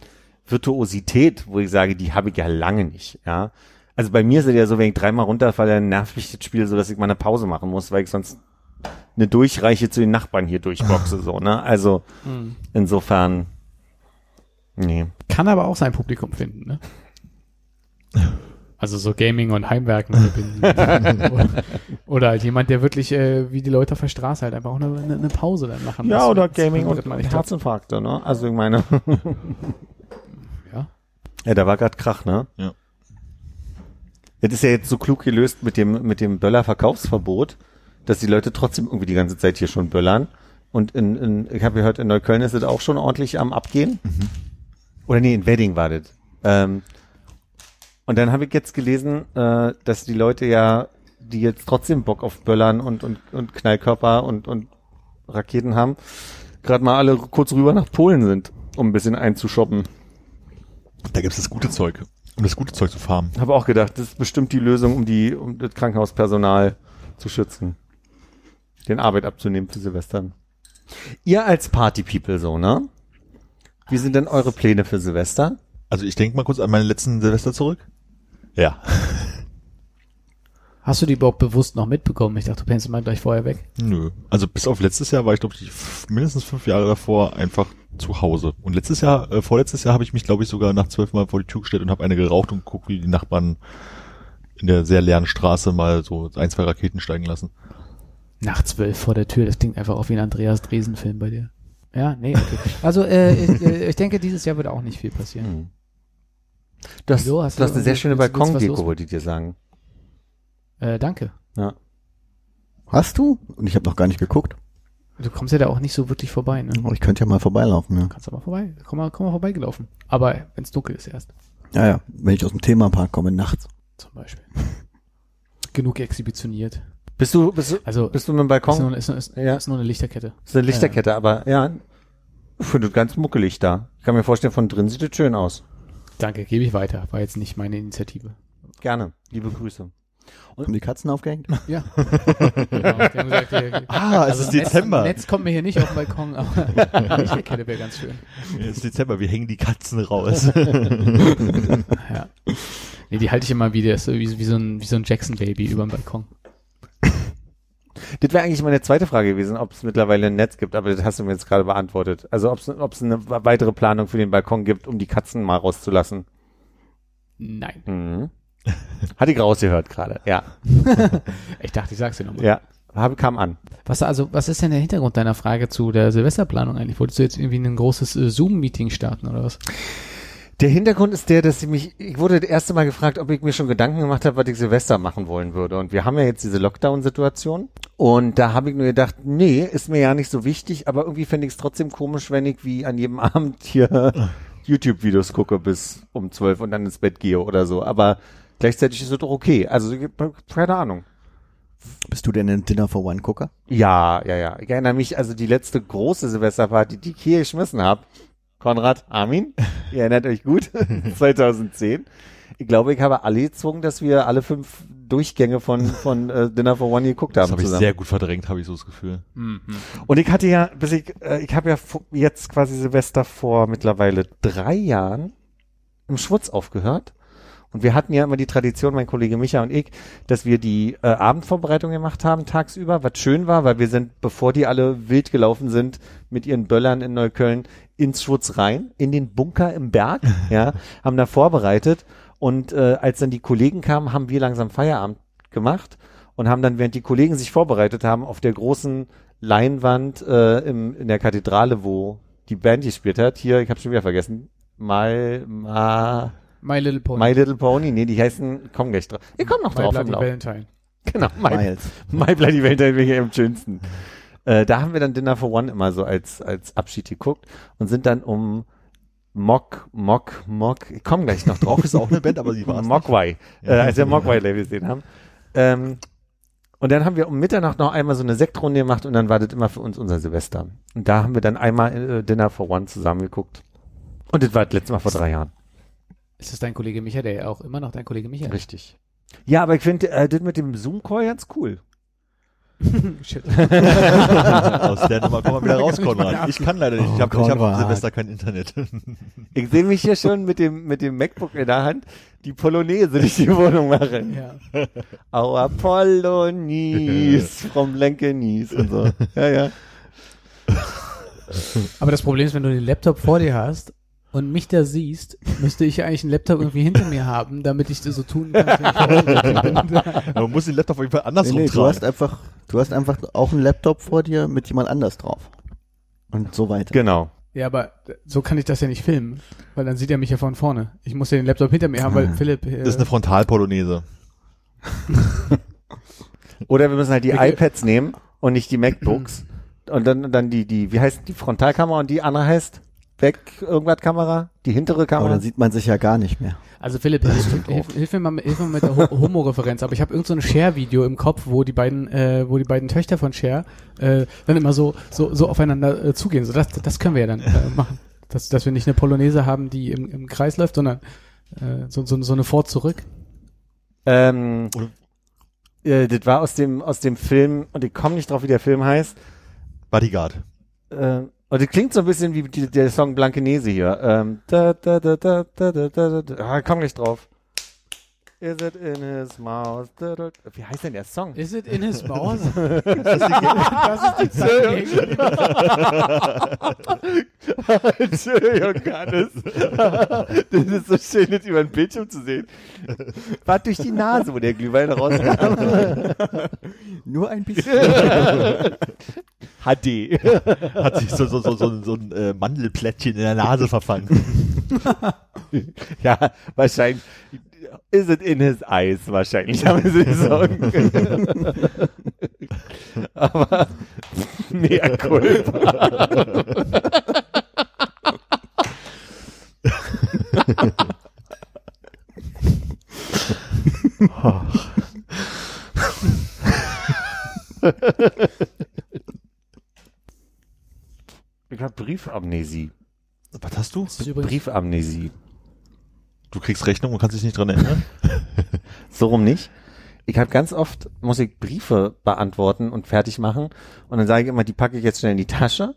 Virtuosität, wo ich sage, die habe ich ja lange nicht, ja. Also bei mir ist es ja so, wenn ich dreimal runterfalle, dann nervt mich das Spiel so, dass ich mal eine Pause machen muss, weil ich sonst eine Durchreiche zu den Nachbarn hier durchboxe, so, ne? Also, insofern, nee. Kann aber auch sein Publikum finden, ne? Also so Gaming und Heimwerken oder, oder halt jemand, der wirklich äh, wie die Leute auf der Straße halt einfach auch eine, eine, Pause dann machen Ja, muss, oder wenn's Gaming und. Herzinfarkte, ne? Also ich meine. Ja. Da war grad Krach, ne? Ja. Das ist ja jetzt so klug gelöst mit dem, mit dem Böller-Verkaufsverbot, dass die Leute trotzdem irgendwie die ganze Zeit hier schon böllern. Und in, in ich habe gehört, in Neukölln ist es auch schon ordentlich am Abgehen. Oder nee, in Wedding war das. Ähm, und dann habe ich jetzt gelesen, äh, dass die Leute ja, die jetzt trotzdem Bock auf Böllern und, und, und Knallkörper und, und Raketen haben, gerade mal alle kurz rüber nach Polen sind, um ein bisschen einzushoppen. Da gibt's das gute Zeug. Um das gute Zeug zu farmen. Habe auch gedacht, das ist bestimmt die Lösung, um die, um das Krankenhauspersonal zu schützen. Den Arbeit abzunehmen für Silvestern. Ihr als Party-People so, ne? Wie sind denn eure Pläne für Silvester? Also ich denke mal kurz an meine letzten Silvester zurück. Ja. Hast du die überhaupt bewusst noch mitbekommen? Ich dachte, du pennst mal gleich vorher weg. Nö. Also bis auf letztes Jahr war ich, glaube ich, mindestens fünf Jahre davor einfach zu Hause. Und letztes Jahr, äh, vorletztes Jahr habe ich mich, glaube ich, sogar nach zwölf Mal vor die Tür gestellt und habe eine geraucht und geguckt, wie die Nachbarn in der sehr leeren Straße mal so ein, zwei Raketen steigen lassen. Nach zwölf vor der Tür, das klingt einfach auch wie ein Andreas Dresen-Film bei dir. Ja, nee, okay. Also äh, ich, äh, ich denke, dieses Jahr wird auch nicht viel passieren. Hm. Du hast, Wieso? Hast du hast du eine sehr schöne los? wollte ich dir sagen. Äh, danke. Ja. Hast du? Und ich habe noch gar nicht geguckt. Du kommst ja da auch nicht so wirklich vorbei, ne? Oh, ich könnte ja mal vorbeilaufen, ja. Kannst aber vorbei. Komm mal, komm mal vorbeigelaufen. Aber wenn es dunkel ist erst, Ja, ja. Wenn ich aus dem Themapark komme nachts. zum Beispiel. Genug exhibitioniert. Bist du, bist du, Also bist du mit dem ist Balkon? nur, ist, nur- ist, Ja. ist nur eine Lichterkette. Das ist eine Lichterkette, aber ja, ich finde das ganz muckelig da. Ich kann mir vorstellen, von drin sieht es schön aus. Danke, gebe ich weiter. War jetzt nicht meine Initiative. Gerne. Liebe Grüße. Haben die Katzen aufgehängt? Ja. genau, gesagt, hier, Ah, es ist Netz, Dezember. Netz kommt mir hier nicht auf den Balkon, aber eine Lichterkette wäre ganz schön. Es ist Dezember, wir hängen die Katzen raus. Ja. Nee, die halte ich immer wieder so wie, wie so ein, wie so ein Jackson-Baby über dem Balkon. Das wäre eigentlich meine zweite Frage gewesen, ob es mittlerweile ein Netz gibt, aber das hast du mir jetzt gerade beantwortet. Also ob es ob es eine weitere Planung für den Balkon gibt, um die Katzen mal rauszulassen. Nein. Mhm. Hatte ich rausgehört gerade. Ja, Ich dachte, ich sag's dir nochmal. ja. Habe, kam an. Was, also, was ist denn der Hintergrund deiner Frage zu der Silvesterplanung eigentlich? Wolltest du jetzt irgendwie ein großes äh, Zoom-Meeting starten oder was? Der Hintergrund ist der, dass ich mich, ich wurde das erste Mal gefragt, ob ich mir schon Gedanken gemacht habe, was ich Silvester machen wollen würde. Und wir haben ja jetzt diese Lockdown-Situation. Und da habe ich nur gedacht, nee, ist mir ja nicht so wichtig, aber irgendwie fände ich es trotzdem komisch, wenn ich wie an jedem Abend hier YouTube-Videos gucke bis um zwölf und dann ins Bett gehe oder so. Aber gleichzeitig ist es doch okay. Also, keine Ahnung. Bist du denn ein Dinner for One Gucker? Ja, ja, ja. Ich erinnere mich, also die letzte große Silvesterparty, die ich hier geschmissen habe. Konrad, Armin, ihr erinnert euch gut, 2010. Ich glaube, ich habe alle gezwungen, dass wir alle fünf Durchgänge von, von äh, Dinner for One geguckt Das haben habe ich sehr gut verdrängt, habe ich so das Gefühl. Und ich hatte ja, bis ich, äh, ich habe ja jetzt quasi Silvester vor mittlerweile drei Jahren im Schwutz aufgehört. Und wir hatten ja immer die Tradition, mein Kollege Micha und ich, dass wir die äh, Abendvorbereitung gemacht haben tagsüber, was schön war, weil wir sind, bevor die alle wild gelaufen sind, mit ihren Böllern in Neukölln ins Schwutz rein, in den Bunker im Berg, ja, haben da vorbereitet. Und äh, als dann die Kollegen kamen, haben wir langsam Feierabend gemacht und haben dann, während die Kollegen sich vorbereitet haben, auf der großen Leinwand äh, im, in der Kathedrale, wo die Band gespielt hat, hier, ich habe schon wieder vergessen, mal, ma, My Little Pony. My Little Pony, nee, die heißen, komm gleich drauf. Ich komm noch My drauf im Bloody Lauf. Valentine. Genau, My, Miles. My Bloody Valentine wäre hier am schönsten. Äh, da haben wir dann Dinner for One immer so als, als Abschied geguckt und sind dann um Mock, Mock, Mock, ich komm gleich noch drauf. Ist auch eine Band, aber sie war es nicht. Mogwai, äh, als wir Mogwai Label gesehen haben. Ähm, und dann haben wir um Mitternacht noch einmal so eine Sektrunde gemacht und dann war das immer für uns unser Silvester. Und da haben wir dann einmal äh, Dinner for One zusammen geguckt. Und das war das letzte Mal vor drei Jahren. Ist das dein Kollege Micha, der ja auch immer noch dein Kollege Micha ist? Richtig. Ja, aber ich finde äh, das mit dem Zoom-Call ganz cool. Shit. Aus der Nummer kommen wir wieder raus, Konrad. Ich kann leider nicht. Ich Oh, habe ich hab. Silvester kein Internet. Ich sehe mich hier schon mit dem, mit dem MacBook in der Hand die Polonaise durch die Wohnung machen. Ja. Our Polonaise from Lenkenese und so. Ja, ja. Aber das Problem ist, wenn du den Laptop vor dir hast und mich da siehst, müsste ich eigentlich einen Laptop irgendwie hinter mir haben, damit ich das so tun kann. Man muss den Laptop auf jeden Fall Nee, andersrum nee, du hast tragen. einfach, du hast einfach auch einen Laptop vor dir mit jemand anders drauf. Und so weiter. Genau. ja, aber so kann ich das ja nicht filmen, weil dann sieht er mich ja von vorne. Ich muss ja den Laptop hinter mir haben, weil Philipp. Äh, Das ist eine Frontalpolonaise. Oder wir müssen halt die Okay. iPads nehmen und nicht die MacBooks. Und dann, dann die, die, wie heißt die Frontalkamera und die andere heißt Back irgendwas Kamera? Die hintere Aber Kamera? dann sieht man sich ja gar nicht mehr. Also Philipp, hilf, hilf, hilf mir mal, hilf mir mal mit der Ho- Homo-Referenz. Aber ich habe irgend so ein Share-Video im Kopf, wo die beiden, äh, wo die beiden Töchter von Share äh, dann immer so so, so aufeinander äh, zugehen. So das, das können wir ja dann äh, machen, dass, dass wir nicht eine Polonaise haben, die im, im Kreis läuft, sondern äh, so, so, so eine Fort zurück. Ähm, äh, das war aus dem, aus dem Film, und ich komme nicht drauf, wie der Film heißt. Bodyguard. Äh, und das klingt so ein bisschen wie die, der Song Blankenese hier. Ähm, da, da, da, da, da, da, da, da. Ah, komm nicht drauf. Is it in his mouth? Wie heißt denn der Song? Is it in his mouth? das ist die Entschuldigung, Hannes. Das ist so schön, das über den Bildschirm zu sehen. War durch die Nase, wo der Glühwein rauskam. Nur ein bisschen. HD. Hat sich so, so, so, so, so ein äh, Mandelplättchen in der Nase verfangen. Ja, wahrscheinlich. Is it in his eyes? Wahrscheinlich haben sie gesagt. Aber mehr Culpa. Ich habe Briefamnesie. Was hast du? Briefamnesie. Du kriegst Rechnung und kannst dich nicht dran erinnern? So rum nicht. Ich habe ganz oft, muss ich Briefe beantworten und fertig machen. Und dann sage ich immer, die packe ich jetzt schnell in die Tasche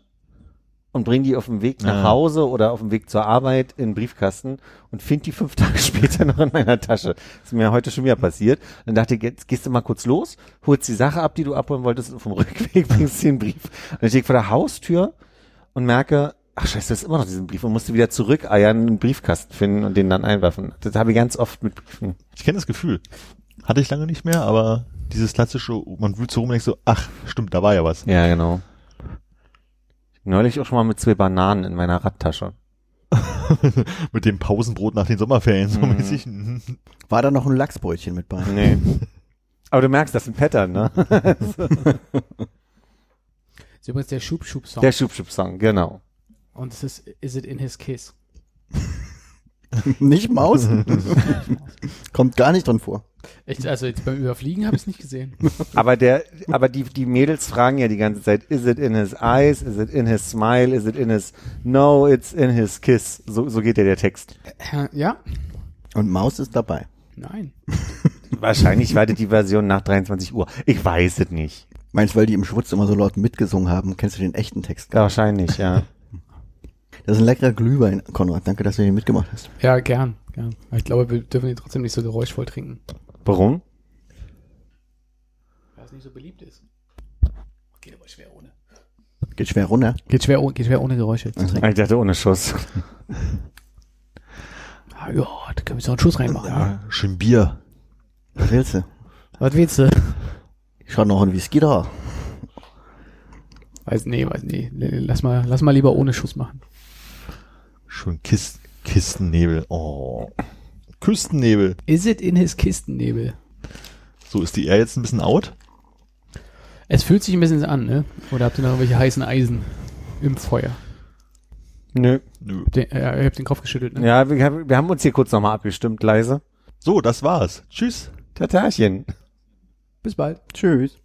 und bringe die auf dem Weg nach Ah. Hause oder auf dem Weg zur Arbeit in den Briefkasten und finde die fünf Tage später noch in meiner Tasche. Das ist mir heute schon wieder passiert. Dann dachte ich, jetzt gehst du mal kurz los, holst die Sache ab, die du abholen wolltest und vom Rückweg bringst du den Brief. Und dann stehe ich vor der Haustür und merke, ach scheiße, das ist immer noch diesen Brief und musste wieder zurückeiern, einen Briefkasten finden und den dann einwerfen. Das habe ich ganz oft mit Briefen. Ich kenne das Gefühl. Hatte ich lange nicht mehr, aber dieses klassische, man wühlt so rum und denkt so, ach, stimmt, da war ja was. Ja, genau. Neulich auch schon mal mit zwei Bananen in meiner Radtasche. Mit dem Pausenbrot nach den Sommerferien, so Mhm. mäßig. War da noch ein Lachsbrötchen mit bei? Nee. Aber du merkst, das ist ein Pattern, ne? Das ist übrigens der Schub-Schub-Song. Der Schub-Schub-Song, genau. Und es ist Is It In His Kiss. nicht Maus? Kommt gar nicht drin vor. Echt, also jetzt beim Überfliegen habe ich es nicht gesehen. Aber der, aber die, die Mädels fragen ja die ganze Zeit, is it in his eyes, is it in his smile, is it in his, no, it's in his kiss. So, so geht ja der Text. Ja? Und Maus ist dabei. Nein. Wahrscheinlich wartet die Version nach 23 Uhr. Ich weiß es nicht. Meinst weil die im Schwutz immer so laut mitgesungen haben, kennst du den echten Text? Ja, wahrscheinlich, ja. Das ist ein leckerer Glühwein, Konrad. Danke, dass du den mitgemacht hast. Ja, gern, gern. Aber ich glaube, wir dürfen ihn trotzdem nicht so geräuschvoll trinken. Warum? Weil es nicht so beliebt ist. Geht aber schwer ohne. Geht schwer runter. Geht schwer, geht schwer ohne Geräusche. zu trinken. Ich dachte ohne Schuss. Ah, ja, da können wir so einen Schuss reinmachen. Ja, schön Bier. Was willst du? Was willst du? Ich schau noch ein Whisky da. Weiß, nee, weiß, nee. Lass mal, lass mal lieber ohne Schuss machen. Schön Kist Kistennebel. Oh. Küstennebel. Is it in his Kistennebel? So, ist die R jetzt ein bisschen out? Es fühlt sich ein bisschen an, ne? Oder habt ihr noch irgendwelche heißen Eisen im Feuer? Nö. Nö. Den, äh, ihr habt den Kopf geschüttelt, ne? Ja, wir, haben- wir haben uns hier kurz nochmal abgestimmt, leise. So, das war's. Tschüss. Tatarchen. Bis bald. Tschüss.